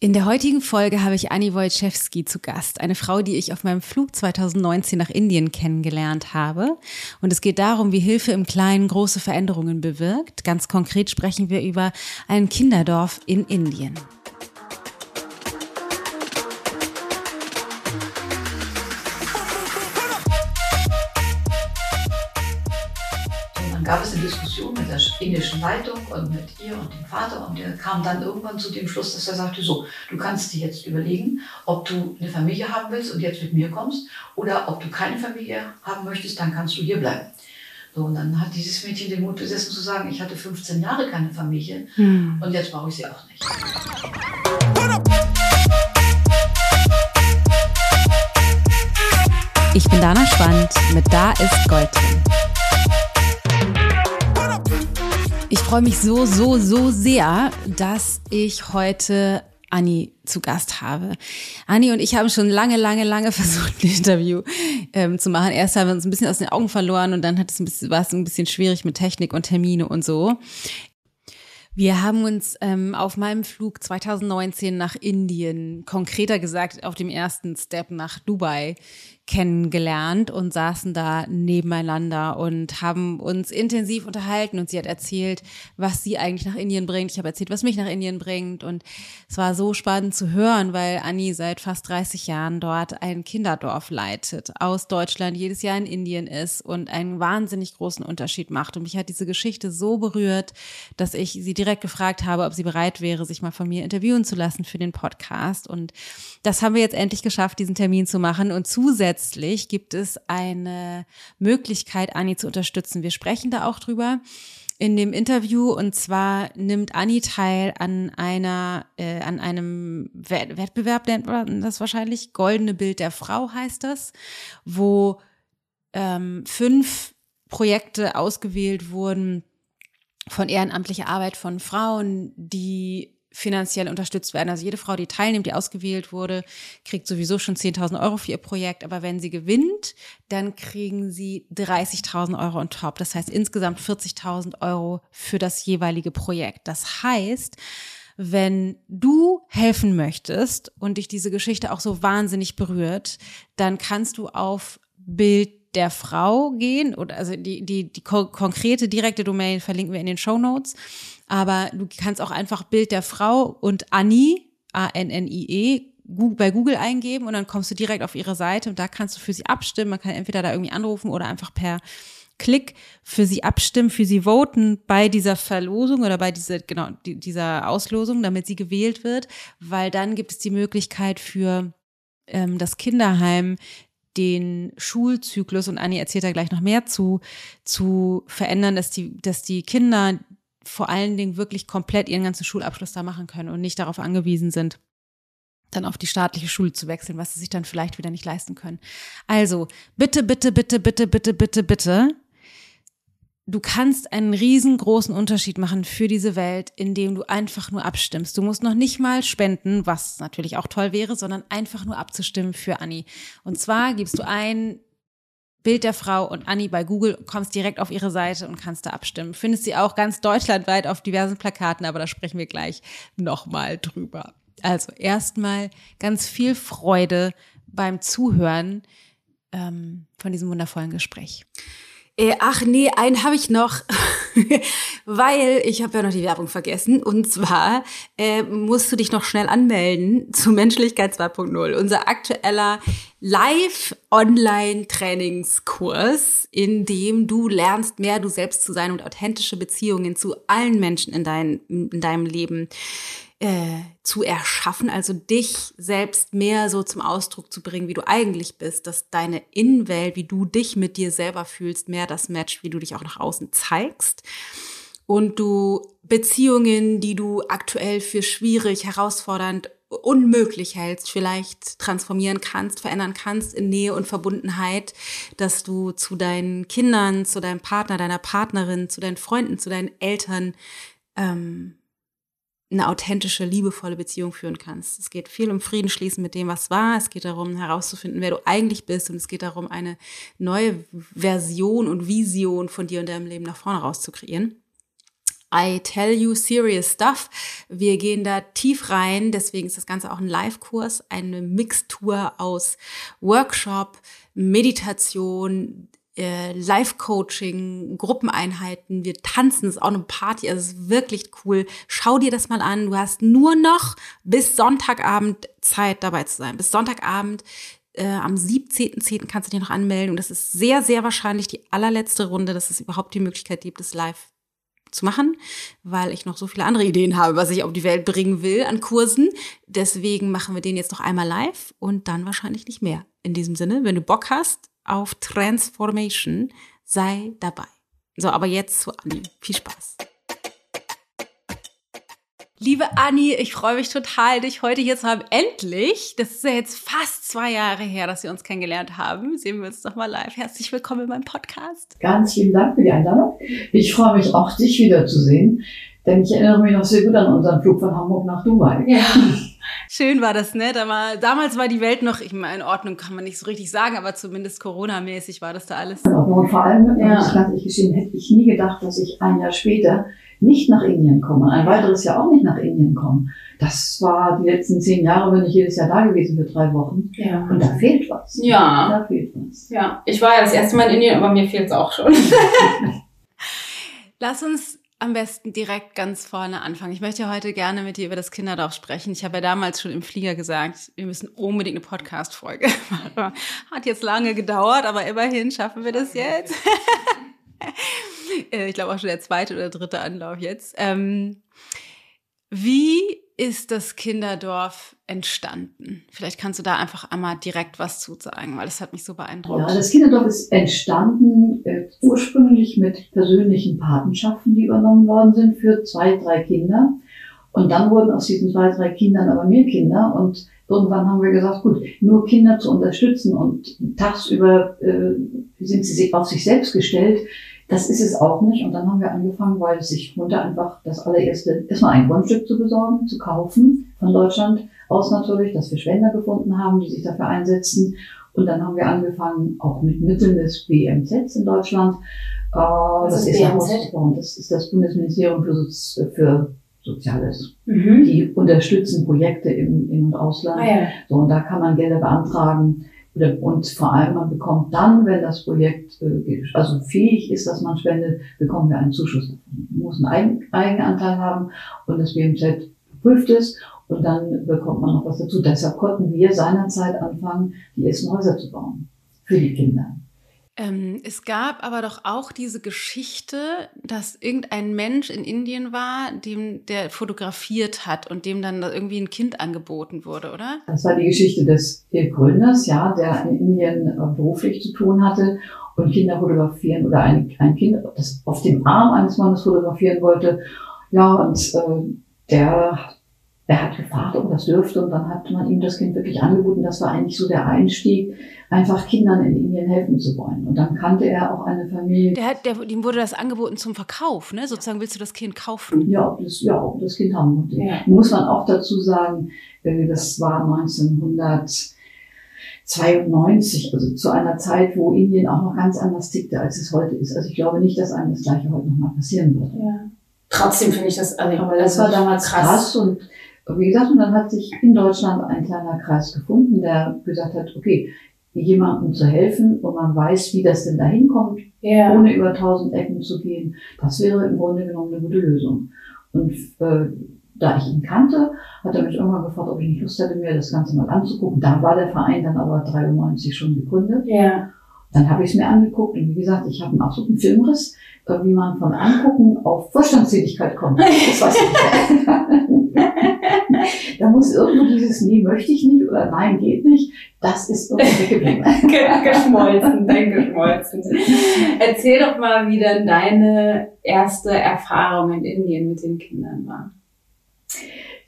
In der heutigen Folge habe ich Annie Wojciechowski zu Gast, eine Frau, die ich auf meinem Flug 2019 nach Indien kennengelernt habe. Und es geht darum, wie Hilfe im Kleinen große Veränderungen bewirkt. Ganz konkret sprechen wir über ein Kinderdorf in Indien. Gab es eine Diskussion mit der indischen Leitung und mit ihr und dem Vater und der kam dann irgendwann zu dem Schluss, dass er sagte, so, du kannst dir jetzt überlegen, ob du eine Familie haben willst und jetzt mit mir kommst oder ob du keine Familie haben möchtest, dann kannst du hier bleiben. So, und dann hat dieses Mädchen den Mut besessen zu sagen, ich hatte 15 Jahre keine Familie hm. und jetzt brauche ich sie auch nicht. Ich bin Dana Schwand mit Da ist Gold drin. Ich freue mich so, so, so sehr, dass ich heute Anni zu Gast habe. Anni und ich haben schon lange, lange, lange versucht, ein Interview ähm, zu machen. Erst haben wir uns ein bisschen aus den Augen verloren und dann hat es ein bisschen, war es ein bisschen schwierig mit Technik und Termine und so. Wir haben uns ähm, auf meinem Flug 2019 nach Indien, konkreter gesagt auf dem ersten Step nach Dubai, kennengelernt und saßen da nebeneinander und haben uns intensiv unterhalten. Und sie hat erzählt, was sie eigentlich nach Indien bringt. Ich habe erzählt, was mich nach Indien bringt. Und es war so spannend zu hören, weil Anni seit fast 30 Jahren dort ein Kinderdorf leitet, aus Deutschland jedes Jahr in Indien ist und einen wahnsinnig großen Unterschied macht. Und mich hat diese Geschichte so berührt, dass ich sie direkt gefragt habe, ob sie bereit wäre, sich mal von mir interviewen zu lassen für den Podcast. Und das haben wir jetzt endlich geschafft, diesen Termin zu machen. Und zusätzlich zusätzlich gibt es eine Möglichkeit, Anni zu unterstützen. Wir sprechen da auch drüber in dem Interview und zwar nimmt Anni teil an einer äh, an einem Wettbewerb nennt man das wahrscheinlich goldene Bild der Frau heißt das, wo ähm, fünf Projekte ausgewählt wurden von ehrenamtlicher Arbeit von Frauen, die finanziell unterstützt werden. Also jede Frau, die teilnimmt, die ausgewählt wurde, kriegt sowieso schon 10.000 Euro für ihr Projekt. Aber wenn sie gewinnt, dann kriegen sie 30.000 Euro on top. Das heißt insgesamt 40.000 Euro für das jeweilige Projekt. Das heißt, wenn du helfen möchtest und dich diese Geschichte auch so wahnsinnig berührt, dann kannst du auf Bild der Frau gehen oder also die die die konkrete direkte Domain verlinken wir in den Show Notes aber du kannst auch einfach Bild der Frau und Annie, A-N-N-I-E, bei Google eingeben und dann kommst du direkt auf ihre Seite und da kannst du für sie abstimmen. Man kann entweder da irgendwie anrufen oder einfach per Klick für sie abstimmen, für sie voten bei dieser Verlosung oder bei dieser, genau, dieser Auslosung, damit sie gewählt wird, weil dann gibt es die Möglichkeit für ähm, das Kinderheim den Schulzyklus, und Annie erzählt da gleich noch mehr zu, zu verändern, dass die, dass die Kinder vor allen Dingen wirklich komplett ihren ganzen Schulabschluss da machen können und nicht darauf angewiesen sind, dann auf die staatliche Schule zu wechseln, was sie sich dann vielleicht wieder nicht leisten können. Also, bitte, bitte, bitte, bitte, bitte, bitte, bitte. Du kannst einen riesengroßen Unterschied machen für diese Welt, indem du einfach nur abstimmst. Du musst noch nicht mal spenden, was natürlich auch toll wäre, sondern einfach nur abzustimmen für Anni. Und zwar gibst du ein Bild der Frau und Annie bei Google, kommst direkt auf ihre Seite und kannst da abstimmen. Findest sie auch ganz deutschlandweit auf diversen Plakaten, aber da sprechen wir gleich nochmal drüber. Also erstmal ganz viel Freude beim Zuhören ähm, von diesem wundervollen Gespräch. Äh, ach nee, einen habe ich noch, weil ich habe ja noch die Werbung vergessen. Und zwar äh, musst du dich noch schnell anmelden zu Menschlichkeit 2.0, unser aktueller Live-Online-Trainingskurs, in dem du lernst, mehr du selbst zu sein und authentische Beziehungen zu allen Menschen in, dein, in deinem Leben äh, zu erschaffen, also dich selbst mehr so zum Ausdruck zu bringen, wie du eigentlich bist, dass deine Innenwelt, wie du dich mit dir selber fühlst, mehr das matcht, wie du dich auch nach außen zeigst. Und du Beziehungen, die du aktuell für schwierig, herausfordernd, unmöglich hältst, vielleicht transformieren kannst, verändern kannst in Nähe und Verbundenheit, dass du zu deinen Kindern, zu deinem Partner, deiner Partnerin, zu deinen Freunden, zu deinen Eltern ähm, eine authentische, liebevolle Beziehung führen kannst. Es geht viel um Frieden schließen mit dem, was war. Es geht darum, herauszufinden, wer du eigentlich bist. Und es geht darum, eine neue Version und Vision von dir und deinem Leben nach vorne rauszukreieren. I tell you serious stuff. Wir gehen da tief rein, deswegen ist das Ganze auch ein Live-Kurs, eine Mixtur aus Workshop, Meditation, äh, Live-Coaching, Gruppeneinheiten, wir tanzen, ist auch eine Party, also es ist wirklich cool. Schau dir das mal an. Du hast nur noch bis Sonntagabend Zeit dabei zu sein. Bis Sonntagabend äh, am 17.10. kannst du dich noch anmelden. Und das ist sehr, sehr wahrscheinlich die allerletzte Runde, dass es überhaupt die Möglichkeit gibt, es live zu machen, weil ich noch so viele andere Ideen habe, was ich auf die Welt bringen will an Kursen. Deswegen machen wir den jetzt noch einmal live und dann wahrscheinlich nicht mehr. In diesem Sinne, wenn du Bock hast auf Transformation, sei dabei. So, aber jetzt zu Anni. Viel Spaß. Liebe Anni, ich freue mich total, dich heute hier zu haben. Endlich! Das ist ja jetzt fast zwei Jahre her, dass wir uns kennengelernt haben. Sehen wir uns doch mal live. Herzlich willkommen in meinem Podcast. Ganz vielen Dank für die Einladung. Ich freue mich auch, dich wiederzusehen, denn ich erinnere mich noch sehr gut an unseren Flug von Hamburg nach Dubai. Ja. Schön war das, ne? Damals war die Welt noch, ich meine, in Ordnung kann man nicht so richtig sagen, aber zumindest Corona-mäßig war das da alles. Und vor allem, ja. ich ganz ehrlich gestehen, hätte ich nie gedacht, dass ich ein Jahr später nicht nach Indien komme, ein weiteres Jahr auch nicht nach Indien komme. Das war die letzten zehn Jahre, bin ich jedes Jahr da gewesen für drei Wochen. Ja. Und da fehlt was. Ja. Da fehlt was. Ja. Ich war ja das erste Mal in Indien, aber mir fehlt es auch schon. Lass uns am besten direkt ganz vorne anfangen. Ich möchte heute gerne mit dir über das Kinderdorf sprechen. Ich habe ja damals schon im Flieger gesagt, wir müssen unbedingt eine Podcast-Folge machen. Hat jetzt lange gedauert, aber immerhin schaffen wir das jetzt. Äh, ich glaube auch schon der zweite oder dritte Anlauf jetzt. Ähm, wie ist das Kinderdorf entstanden? Vielleicht kannst du da einfach einmal direkt was zu sagen, weil das hat mich so beeindruckt. Ja, das Kinderdorf ist entstanden äh, ursprünglich mit persönlichen Patenschaften, die übernommen worden sind für zwei, drei Kinder. Und dann wurden aus diesen zwei, drei Kindern aber mehr Kinder und irgendwann haben wir gesagt, gut, nur Kinder zu unterstützen und tagsüber äh, sind sie auf sich selbst gestellt, das ist es auch nicht. Und dann haben wir angefangen, weil es sich runter einfach das allererste, erstmal ein Grundstück zu besorgen, zu kaufen, von Deutschland aus natürlich, dass wir Spender gefunden haben, die sich dafür einsetzen. Und dann haben wir angefangen, auch mit Mitteln des BMZ in Deutschland. Äh, das ist BMZ? Das ist das Bundesministerium für, Sozi für Soziales. Mhm. Die unterstützen Projekte im In- und Ausland. Ah, ja. So, und da kann man Gelder beantragen und vor allem, man bekommt dann, wenn das Projekt äh, also fähig ist, dass man spendet, bekommen wir einen Zuschuss. Man muss einen Eigenanteil haben und das BMZ prüft es und dann bekommt man noch was dazu. Deshalb konnten wir seinerzeit anfangen, die ersten Häuser zu bauen für die Kinder. Ähm, es gab aber doch auch diese Geschichte, dass irgendein Mensch in Indien war, dem der fotografiert hat und dem dann irgendwie ein Kind angeboten wurde, oder? Das war die Geschichte des Gründers, ja, der in Indien äh, beruflich zu tun hatte und Kinder fotografieren oder ein, ein Kind, das auf dem Arm eines Mannes fotografieren wollte. Ja, und äh, der er hat gefragt, ob das dürfte und dann hat man ihm das Kind wirklich angeboten. Das war eigentlich so der Einstieg, einfach Kindern in Indien helfen zu wollen. Und dann kannte er auch eine Familie. Der hat, der, ihm wurde das angeboten zum Verkauf, ne? Sozusagen willst du das Kind kaufen? Ja, ob das, ja, ob das Kind haben wollte. Ja. Muss man auch dazu sagen, äh, das war 1992, also zu einer Zeit, wo Indien auch noch ganz anders tickte, als es heute ist. Also ich glaube nicht, dass einem das Gleiche heute nochmal passieren würde. Ja. Trotzdem finde ich das, also, aber das war damals krass, krass und wie gesagt, und dann hat sich in Deutschland ein kleiner Kreis gefunden, der gesagt hat, okay, jemandem zu helfen und man weiß, wie das denn da hinkommt, ja. ohne über tausend Ecken zu gehen, das wäre im Grunde genommen eine gute Lösung. Und äh, da ich ihn kannte, hat er mich irgendwann gefragt, ob ich nicht Lust hätte, mir das Ganze mal anzugucken. Da war der Verein dann aber 93 schon gegründet. Ja. Dann habe ich es mir angeguckt und wie gesagt, ich habe einen absoluten Filmriss, äh, wie man von Angucken auf Vorstandstätigkeit kommt. Das weiß ich nicht. da muss irgendwo dieses Nee möchte ich nicht oder Nein geht nicht, das ist irgendwie weggeblieben. geschmolzen, dann geschmolzen. Erzähl doch mal, wie dann deine erste Erfahrung in Indien mit den Kindern war.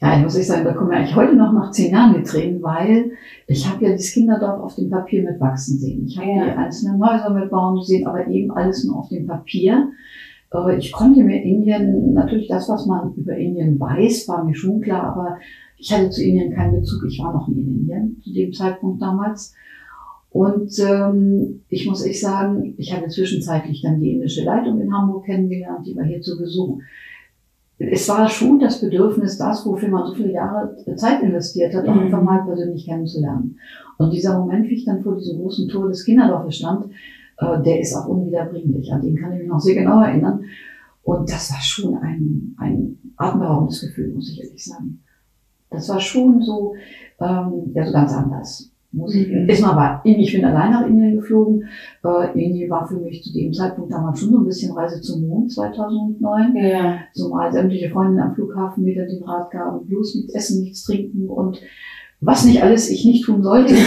Ja, ich muss ich sagen, da kommen wir eigentlich heute noch nach zehn Jahren mit Tränen, weil ich habe ja das Kinderdorf auf dem Papier mit wachsen sehen. Ich habe ja. die einzelnen Häuser mit bauen sehen, aber eben alles nur auf dem Papier. Ich konnte mir Indien, natürlich das, was man über Indien weiß, war mir schon klar, aber ich hatte zu Indien keinen Bezug. Ich war noch nie in Indien zu dem Zeitpunkt damals. Und ähm, ich muss echt sagen, ich habe zwischenzeitlich dann die indische Leitung in Hamburg kennengelernt, die war hier zu Besuch. Es war schon das Bedürfnis, das, wofür man so viele Jahre Zeit investiert hat, auch Mhm. einfach mal persönlich kennenzulernen. Und dieser Moment, wie ich dann vor diesem großen Tor des Kinderdorfes stand, äh, der ist auch unwiederbringlich. An den kann ich mich noch sehr genau erinnern. Und das war schon ein, ein atemberaubendes Gefühl, muss ich ehrlich sagen. Das war schon so, ähm, ja, so ganz anders. Muss ich, Mhm. Erstmal war, ich bin allein nach Indien geflogen. Äh, Indien war für mich zu dem Zeitpunkt damals schon so ein bisschen Reise zum Mond 2009 Ja. zumal sämtliche Freundinnen am Flughafen mir dann den Rat gaben, bloß nichts essen, nichts trinken und was nicht alles ich nicht tun sollte.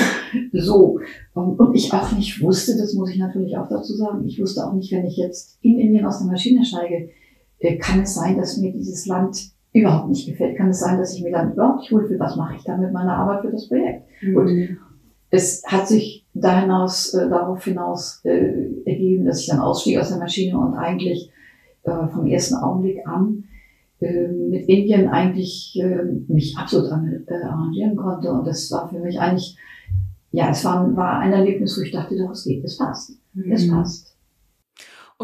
So. Und und ich auch nicht wusste, das muss ich natürlich auch dazu sagen, ich wusste auch nicht, wenn ich jetzt in Indien aus der Maschine steige, äh, kann es sein, dass mir dieses Land überhaupt nicht gefällt? Kann es sein, dass ich mir dann überhaupt nicht wohlfühle? Was mache ich dann mit meiner Arbeit für das Projekt? Mhm. Es hat sich da hinaus, äh, darauf hinaus äh, ergeben, dass ich dann ausstieg aus der Maschine und eigentlich äh, vom ersten Augenblick an äh, mit Indien eigentlich äh, mich absolut äh, arrangieren konnte. Und das war für mich eigentlich, ja, es war, war ein Erlebnis, wo ich dachte, doch, es geht, es passt, es Mhm. passt.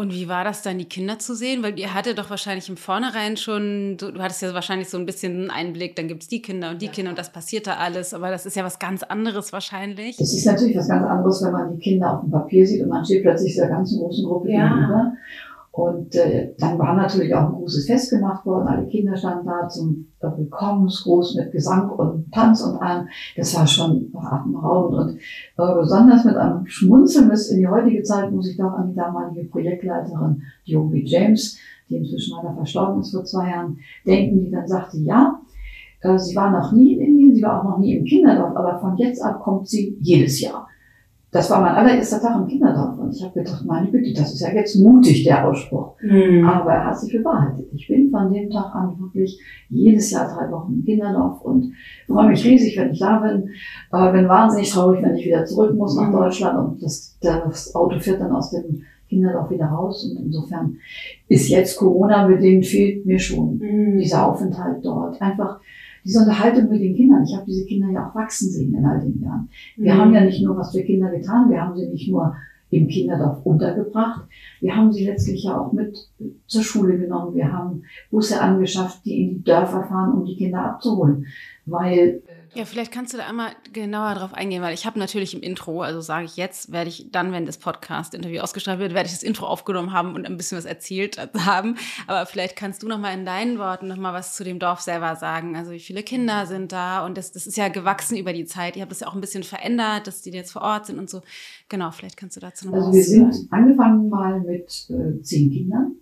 Und wie war das dann, die Kinder zu sehen? Weil ihr hattet doch wahrscheinlich im Vornherein schon, du, du hattest ja wahrscheinlich so ein bisschen einen Einblick, dann gibt's die Kinder und die Ja. Kinder und das passiert da alles, aber das ist ja was ganz anderes wahrscheinlich. Es ist natürlich was ganz anderes, wenn man die Kinder auf dem Papier sieht und man steht plötzlich dieser ganzen großen Gruppe Ja. gegenüber. Und äh, dann war natürlich auch ein großes Fest gemacht worden. Alle Kinder standen da zum Willkommensgruß mit Gesang und Tanz und allem. Das war schon atemberaubend. Und äh, besonders mit einem Schmunzeln bis in die heutige Zeit muss ich doch an die damalige Projektleiterin Jovi James, die inzwischen leider verstorben ist vor zwei Jahren, denken, die dann sagte, ja, äh, sie war noch nie in Indien, sie war auch noch nie im Kinderdorf, aber von jetzt ab kommt sie jedes Jahr. Das war mein allererster Tag im Kinderdorf und ich habe gedacht, meine Güte, das ist ja jetzt mutig, der Ausspruch. Mhm. Aber er hat sich bewahrheitet. Ich bin von dem Tag an wirklich jedes Jahr drei Wochen im Kinderdorf und freue mich riesig, wenn ich da bin. Äh, bin wahnsinnig traurig, wenn ich wieder zurück muss nach Mhm. Deutschland und das, das Auto fährt dann aus dem Kinderdorf wieder raus. Und insofern ist jetzt Corona bedingt, fehlt mir schon Mhm. dieser Aufenthalt dort. Einfach diese Unterhaltung mit den Kindern. Ich habe diese Kinder ja auch wachsen sehen in all den Jahren. Wir Mhm. haben ja nicht nur was für Kinder getan, wir haben sie nicht nur im Kinderdorf untergebracht, wir haben sie letztlich ja auch mit zur Schule genommen. Wir haben Busse angeschafft, die in die Dörfer fahren, um die Kinder abzuholen. Weil Ja, vielleicht kannst du da einmal genauer drauf eingehen, weil ich habe natürlich im Intro, also sage ich jetzt, werde ich dann, wenn das Podcast-Interview ausgestrahlt wird, werde ich das Intro aufgenommen haben und ein bisschen was erzählt haben. Aber vielleicht kannst du noch mal in deinen Worten noch mal was zu dem Dorf selber sagen. Also wie viele Kinder sind da? Und das, das ist ja gewachsen über die Zeit. Ihr habt das ja auch ein bisschen verändert, dass die jetzt vor Ort sind und so. Genau, vielleicht kannst du dazu noch Also was wir sagen. sind angefangen mal mit äh, zehn Kindern.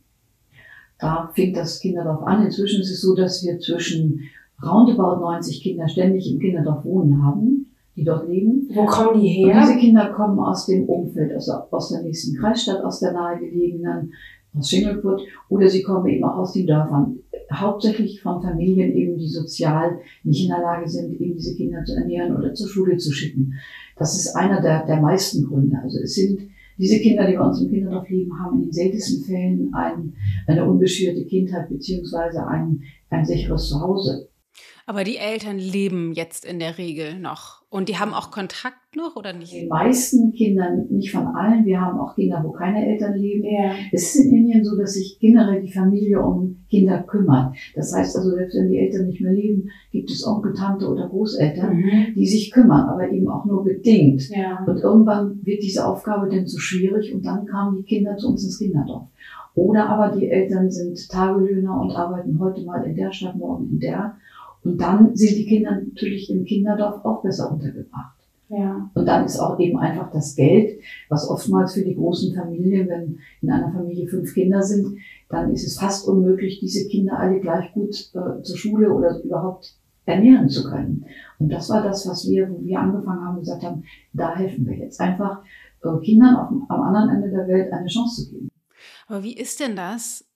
Da fing das Kinderdorf an. Inzwischen ist es so, dass wir zwischen roundabout 90 Kinder ständig im Kinderdorf wohnen haben, die dort leben. Wo kommen die Und diese Kinder kommen aus dem Umfeld, also aus der nächsten Kreisstadt, aus der nahegelegenen, aus Schingelput, oder sie kommen eben auch aus den Dörfern. Hauptsächlich von Familien eben, die sozial nicht in der Lage sind, eben diese Kinder zu ernähren oder zur Schule zu schicken. Das ist einer der, der meisten Gründe. Also es sind diese Kinder, die bei uns im Kinderdorf leben, haben in den seltensten Fällen ein, eine unbeschwerte Kindheit beziehungsweise ein, ein sicheres Zuhause. Aber die Eltern leben jetzt in der Regel noch. Und die haben auch Kontakt noch oder nicht? Den meisten Kindern, nicht von allen, wir haben auch Kinder, wo keine Eltern leben. Ja. Es ist in Indien so, dass sich generell die Familie um Kinder kümmert. Das heißt also, selbst wenn die Eltern nicht mehr leben, gibt es Onkel, Tante oder Großeltern, Mhm. die sich kümmern, aber eben auch nur bedingt. Ja. Und irgendwann wird diese Aufgabe dann zu schwierig und dann kamen die Kinder zu uns ins Kinderdorf. Oder aber die Eltern sind Tagelöhner und arbeiten heute mal in der Stadt, morgen in der. Und dann sind die Kinder natürlich im Kinderdorf auch besser untergebracht. Ja. Und dann ist auch eben einfach das Geld, was oftmals für die großen Familien, wenn in einer Familie fünf Kinder sind, dann ist es fast unmöglich, diese Kinder alle gleich gut äh, zur Schule oder überhaupt ernähren zu können. Und das war das, was wir, wo wir angefangen haben, gesagt haben, da helfen wir jetzt einfach äh, Kindern auf, am anderen Ende der Welt eine Chance zu geben. Aber wie ist denn das?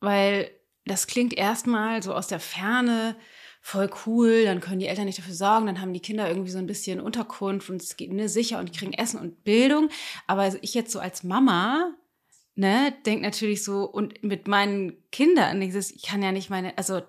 Weil das klingt erstmal so aus der Ferne voll cool, dann können die Eltern nicht dafür sorgen, dann haben die Kinder irgendwie so ein bisschen Unterkunft und es geht ne, sicher und die kriegen Essen und Bildung. Aber also ich jetzt so als Mama, ne, denk natürlich so, und mit meinen Kindern, ich kann ja nicht meine, also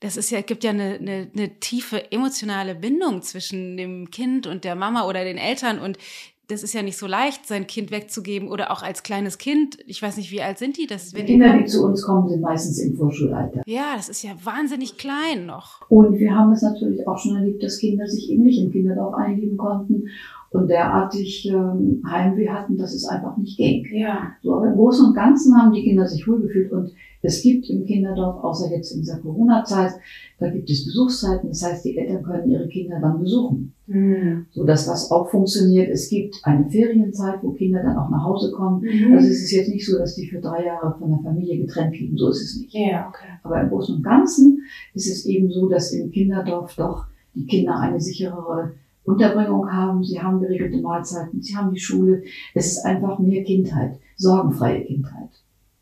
das ist ja, gibt ja eine, eine, eine tiefe emotionale Bindung zwischen dem Kind und der Mama oder den Eltern und das ist ja nicht so leicht, sein Kind wegzugeben oder auch als kleines Kind. Ich weiß nicht, wie alt sind die? Das, die Kinder, die, zu uns kommen, sind meistens im Vorschulalter. Ja, das ist ja wahnsinnig klein noch. Und wir haben es natürlich auch schon erlebt, dass Kinder sich eben nicht im Kinderdorf einleben konnten und derartig ähm, Heimweh hatten, dass es einfach nicht ging. Ja. So, aber im Großen und Ganzen haben die Kinder sich wohlgefühlt und es gibt im Kinderdorf, außer jetzt in dieser Corona-Zeit, da gibt es Besuchszeiten. Das heißt, die Eltern können ihre Kinder dann besuchen. Mhm. So dass das auch funktioniert. Es gibt eine Ferienzeit, wo Kinder dann auch nach Hause kommen. Mhm. Also es ist jetzt nicht so, dass die für drei Jahre von der Familie getrennt liegen. So ist es nicht. Ja, okay. Aber im Großen und Ganzen ist es eben so, dass im Kinderdorf doch die Kinder eine sicherere Unterbringung haben. Sie haben geregelte Mahlzeiten. Sie haben die Schule. Es ist einfach mehr Kindheit. Sorgenfreie Kindheit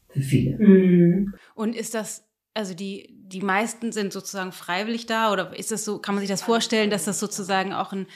für viele. Mhm. Und ist das, also die, die meisten sind sozusagen freiwillig da oder ist das so, kann man sich das vorstellen, dass das sozusagen auch ein,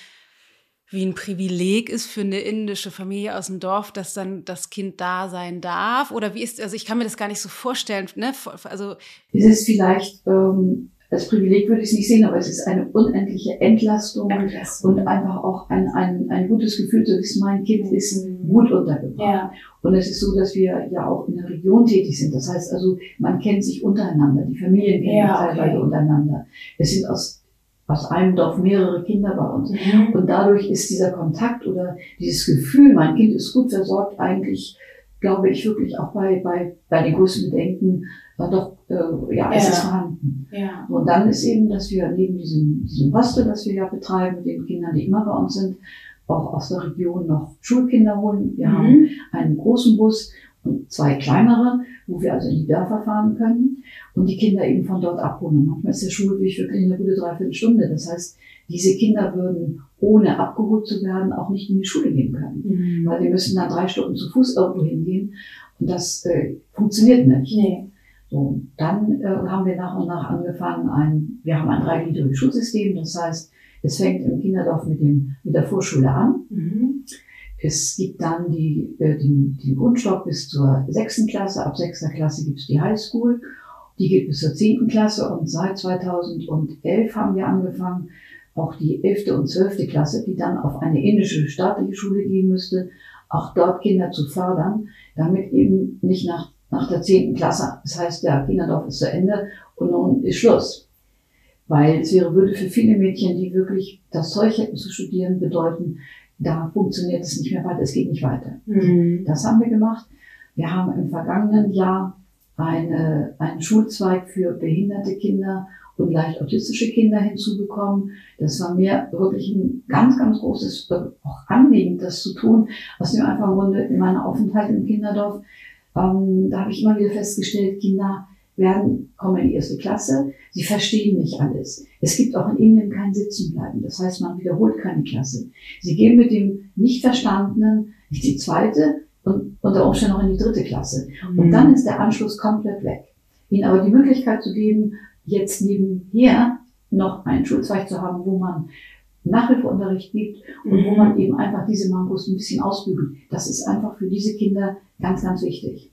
wie ein Privileg ist für eine indische Familie aus dem Dorf, dass dann das Kind da sein darf? Oder wie ist, also ich kann mir das gar nicht so vorstellen, ne? Also. Es ist vielleicht, ähm, als Privileg würde ich es nicht sehen, aber es ist eine unendliche Entlastung, Entlastung. und einfach auch ein, ein, ein gutes Gefühl zu wissen, mein Kind ist gut untergebracht. Ja. Und es ist so, dass wir ja auch in der Region tätig sind. Das heißt also, man kennt sich untereinander, die Familien kennen ja, sich teilweise okay. untereinander. Es sind aus, aus einem Dorf mehrere Kinder bei uns. Mhm. Und dadurch ist dieser Kontakt oder dieses Gefühl, mein Kind ist gut versorgt, eigentlich, glaube ich, wirklich auch bei, bei, bei den größten Bedenken war doch, äh, ja, es ja. ist vorhanden. Ja. Und dann ist eben, dass wir neben diesem, diesem Hostel, das wir ja betreiben, mit den Kindern, die immer bei uns sind, auch aus der Region noch Schulkinder holen. Wir mhm. haben einen großen Bus zwei kleinere, wo wir also in die Dörfer fahren können und die Kinder eben von dort abholen. Manchmal ist der Schulweg wirklich eine gute Dreiviertelstunde. Das heißt, diese Kinder würden, ohne abgeholt zu werden, auch nicht in die Schule gehen können. Mhm. Weil die müssen dann drei Stunden zu Fuß irgendwo hingehen. Und das äh, funktioniert nicht. Nee. So, dann äh, haben wir nach und nach angefangen, ein, wir haben ein dreigliedriges Schulsystem, das heißt, es fängt im Kinderdorf mit, dem, mit der Vorschule an. Mhm. Es gibt dann die, äh, den, den Grundstock bis zur sechsten Klasse. Ab sechster Klasse gibt es die Highschool. Die geht bis zur zehnten Klasse und seit 2011 haben wir angefangen, auch die elfte und zwölfte Klasse, die dann auf eine indische staatliche Schule gehen müsste, auch dort Kinder zu fördern, damit eben nicht nach nach der zehnten Klasse. Das heißt, der Kinderdorf ist zu Ende und nun ist Schluss. Weil es wäre, würde für viele Mädchen, die wirklich das Zeug hätten zu studieren, bedeuten, da funktioniert es nicht mehr weiter, es geht nicht weiter. Mhm. Das haben wir gemacht. Wir haben im vergangenen Jahr eine, einen Schulzweig für behinderte Kinder und leicht autistische Kinder hinzubekommen. Das war mir wirklich ein ganz, ganz großes auch Anliegen, das zu tun, aus dem einfachen Grunde in meiner Aufenthalt im Kinderdorf ähm, da habe ich immer wieder festgestellt, Kinder werden, kommen in die erste Klasse, sie verstehen nicht alles. Es gibt auch in Indien kein Sitzenbleiben. Das heißt, man wiederholt keine Klasse. Sie gehen mit dem Nicht-Verstandenen nicht die zweite und unter Umständen noch in die dritte Klasse. Und mhm. dann ist der Anschluss komplett weg. Ihnen aber die Möglichkeit zu geben, jetzt nebenher noch einen Schulzweig zu haben, wo man Nachhilfeunterricht gibt und wo mhm. man eben einfach diese Mangos ein bisschen ausbügelt. Das ist einfach für diese Kinder ganz, ganz wichtig.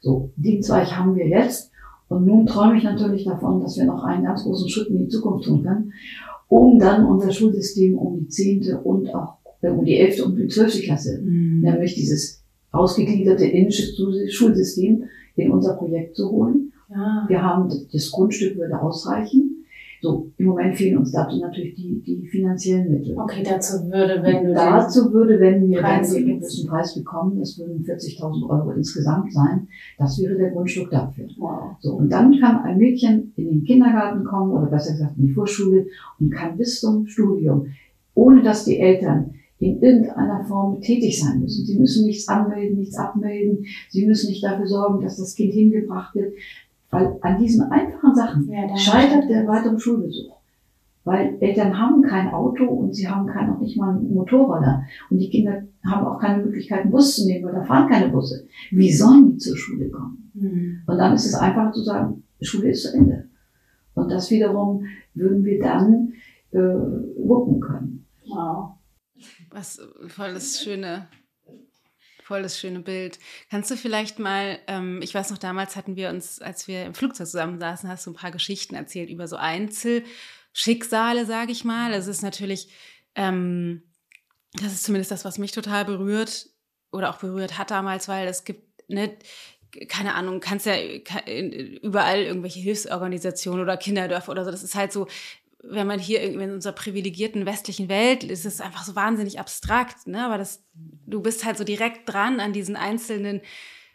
So, den Zweig haben wir jetzt. Und nun träume ich natürlich davon, dass wir noch einen ganz großen Schritt in die Zukunft tun können, um dann unser Schulsystem um die zehnte und auch äh, um die elfte und die zwölfte Klasse, mhm. nämlich dieses ausgegliederte indische Schulsystem in unser Projekt zu holen. Ja. Wir haben das Grundstück würde ausreichen. So, im Moment fehlen uns dazu natürlich die, die finanziellen Mittel. Okay, dazu würde, wenn du dazu würde, wenn wir dann den großen Preis bekommen, das würden 40.000 Euro insgesamt sein, das wäre der Grundstück dafür. Wow. So, und dann kann ein Mädchen in den Kindergarten kommen oder besser gesagt in die Vorschule und kann bis zum Studium, ohne dass die Eltern in irgendeiner Form tätig sein müssen. Sie müssen nichts anmelden, nichts abmelden. Sie müssen nicht dafür sorgen, dass das Kind hingebracht wird. Weil an diesen einfachen Sachen ja, scheitert der weitere Schulbesuch. Weil Eltern haben kein Auto und sie haben kein, auch nicht mal einen Motorroller. Und die Kinder haben auch keine Möglichkeit, einen Bus zu nehmen, weil da fahren keine Busse. Wie sollen die zur Schule kommen? Mhm. Und dann ist es einfach zu sagen, Schule ist zu Ende. Und das wiederum würden wir dann äh, wuppen können. Wow. Was voll das schöne Voll das schöne Bild. Kannst du vielleicht mal, ähm, ich weiß noch, damals hatten wir uns, als wir im Flugzeug zusammensaßen, hast du ein paar Geschichten erzählt über so Einzelschicksale, sage ich mal. Es ist natürlich, ähm, das ist zumindest das, was mich total berührt oder auch berührt hat damals, weil es gibt, ne, keine Ahnung, kannst ja überall irgendwelche Hilfsorganisationen oder Kinderdörfer oder so. Das ist halt so, wenn man hier in unserer privilegierten westlichen Welt ist, ist es einfach so wahnsinnig abstrakt, ne? Aber das, du bist halt so direkt dran an diesen einzelnen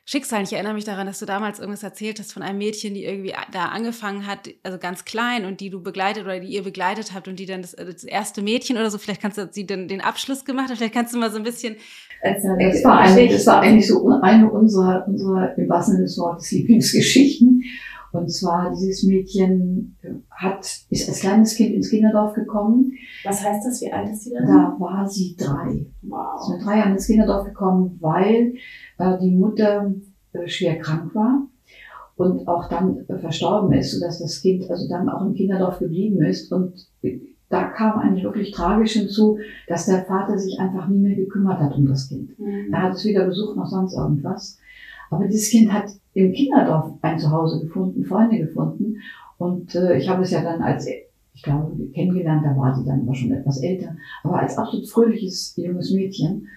Schicksalen. Ich erinnere mich daran, dass du damals irgendwas erzählt hast von einem Mädchen, die irgendwie da angefangen hat, also ganz klein und die du begleitet oder die ihr begleitet habt und die dann das, das erste Mädchen oder so, vielleicht kannst du sie dann den Abschluss gemacht haben, vielleicht kannst du mal so ein bisschen. Also, das, war eine, das war eigentlich so eine unserer, unserer im wahrsten Sinne des Wortes Lieblingsgeschichten. Und zwar dieses Mädchen hat, ist als kleines Kind ins Kinderdorf gekommen. Was heißt das? Wie alt ist sie dann? Da war sie drei. Wow. Ist mit drei Jahren ins Kinderdorf gekommen, weil äh, die Mutter äh, schwer krank war und auch dann äh, verstorben ist, sodass das Kind also dann auch im Kinderdorf geblieben ist. Und da kam eigentlich wirklich tragisch hinzu, dass der Vater sich einfach nie mehr gekümmert hat um das Kind. Mhm. Er hat es weder besucht noch sonst irgendwas. Aber dieses Kind hat im Kinderdorf ein Zuhause gefunden, Freunde gefunden. Und äh, ich habe es ja dann als, ich glaube, kennengelernt, da war sie dann aber schon etwas älter, aber als absolut fröhliches junges Mädchen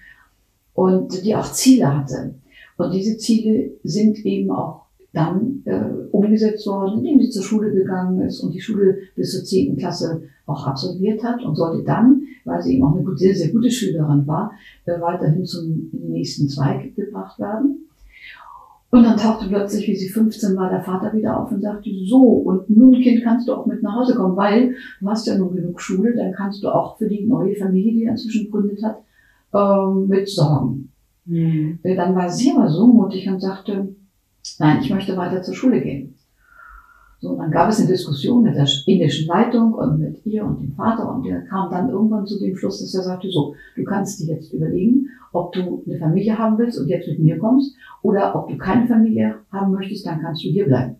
und die auch Ziele hatte. Und diese Ziele sind eben auch dann äh, umgesetzt worden, indem sie zur Schule gegangen ist und die Schule bis zur zehnten Klasse auch absolviert hat und sollte dann, weil sie eben auch eine sehr, sehr gute Schülerin war, äh, weiterhin zum nächsten Zweig gebracht werden. Und dann tauchte plötzlich, wie sie 15 war, der Vater wieder auf und sagte, so, und nun, Kind, kannst du auch mit nach Hause kommen, weil du hast ja nun genug Schule, dann kannst du auch für die neue Familie, die er inzwischen gegründet hat, ähm, mit sorgen. Mhm. Dann war sie aber so mutig und sagte, nein, ich möchte weiter zur Schule gehen. So, und dann gab es eine Diskussion mit der indischen Leitung und mit ihr und dem Vater und der kam dann irgendwann zu dem Schluss, dass er sagte, so, du kannst dir jetzt überlegen, ob du eine Familie haben willst und jetzt mit mir kommst oder ob du keine Familie haben möchtest, dann kannst du hier bleiben.